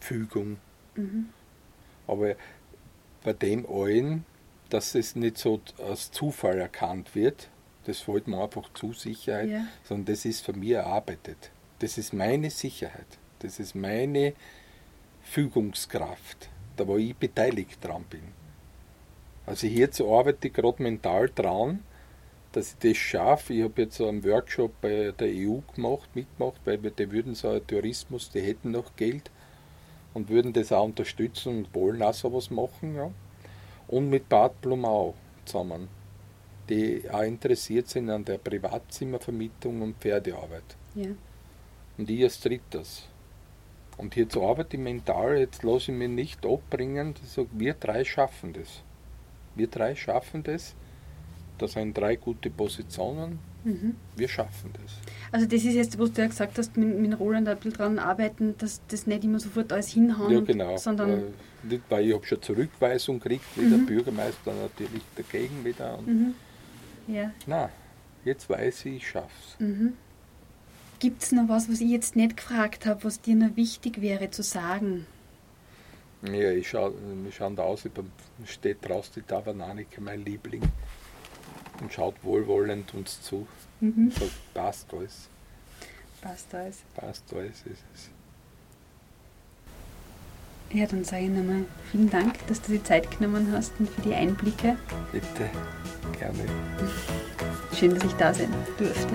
Fügung. Mhm. Aber bei dem allen dass es nicht so als Zufall erkannt wird, das fällt mir einfach zu Sicherheit, ja. sondern das ist von mir erarbeitet. Das ist meine Sicherheit, das ist meine Fügungskraft, da wo ich beteiligt dran bin. Also hierzu arbeite ich gerade mental dran, dass ich das schaffe. Ich habe jetzt so einen Workshop bei der EU gemacht, mitgemacht, weil wir, die würden so einen Tourismus, die hätten noch Geld und würden das auch unterstützen und wollen auch sowas machen. Ja. Und mit Bad Blumau zusammen, die auch interessiert sind an der Privatzimmervermietung und Pferdearbeit. Ja. Und ich als drittes. Und jetzt arbeite ich mental, jetzt lasse ich mich nicht abbringen, so, wir drei schaffen das. Wir drei schaffen das. Das sind drei gute Positionen. Mhm. Wir schaffen das. Also das ist jetzt, was du ja gesagt hast, mit, mit Roland ein bisschen dran arbeiten, dass das nicht immer sofort alles hinhauen. Ja, genau. sondern äh, nicht, weil ich habe schon Zurückweisung gekriegt, wie mhm. der Bürgermeister natürlich dagegen wieder. Mhm. Ja. Nein, jetzt weiß ich, ich schaffe es. Mhm. Gibt es noch was, was ich jetzt nicht gefragt habe, was dir noch wichtig wäre zu sagen? Ja, ich schaue, wir schauen da aus, steht draußen die Tavananike, mein Liebling, und schaut wohlwollend uns zu. Mhm. So, passt alles. Passt alles. Passt alles ist es. Ja, dann sage ich nochmal vielen Dank, dass du die Zeit genommen hast und für die Einblicke. Bitte, gerne. Schön, dass ich da sein durfte.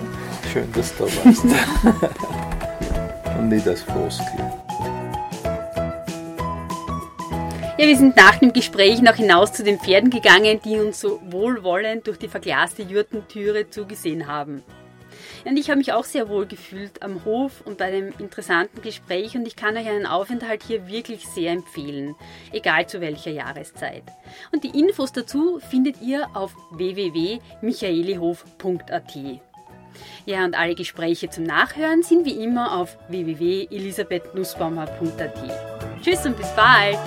Schön, dass du da warst. und nicht als Floskel. Ja, wir sind nach dem Gespräch noch hinaus zu den Pferden gegangen, die uns so wohlwollend durch die verglaste Jurtentüre zugesehen haben. Und ich habe mich auch sehr wohl gefühlt am Hof und bei dem interessanten Gespräch und ich kann euch einen Aufenthalt hier wirklich sehr empfehlen, egal zu welcher Jahreszeit. Und die Infos dazu findet ihr auf www.michaelihof.at. Ja, und alle Gespräche zum Nachhören sind wie immer auf www.elisabethnussbaumer.at. Tschüss und bis bald!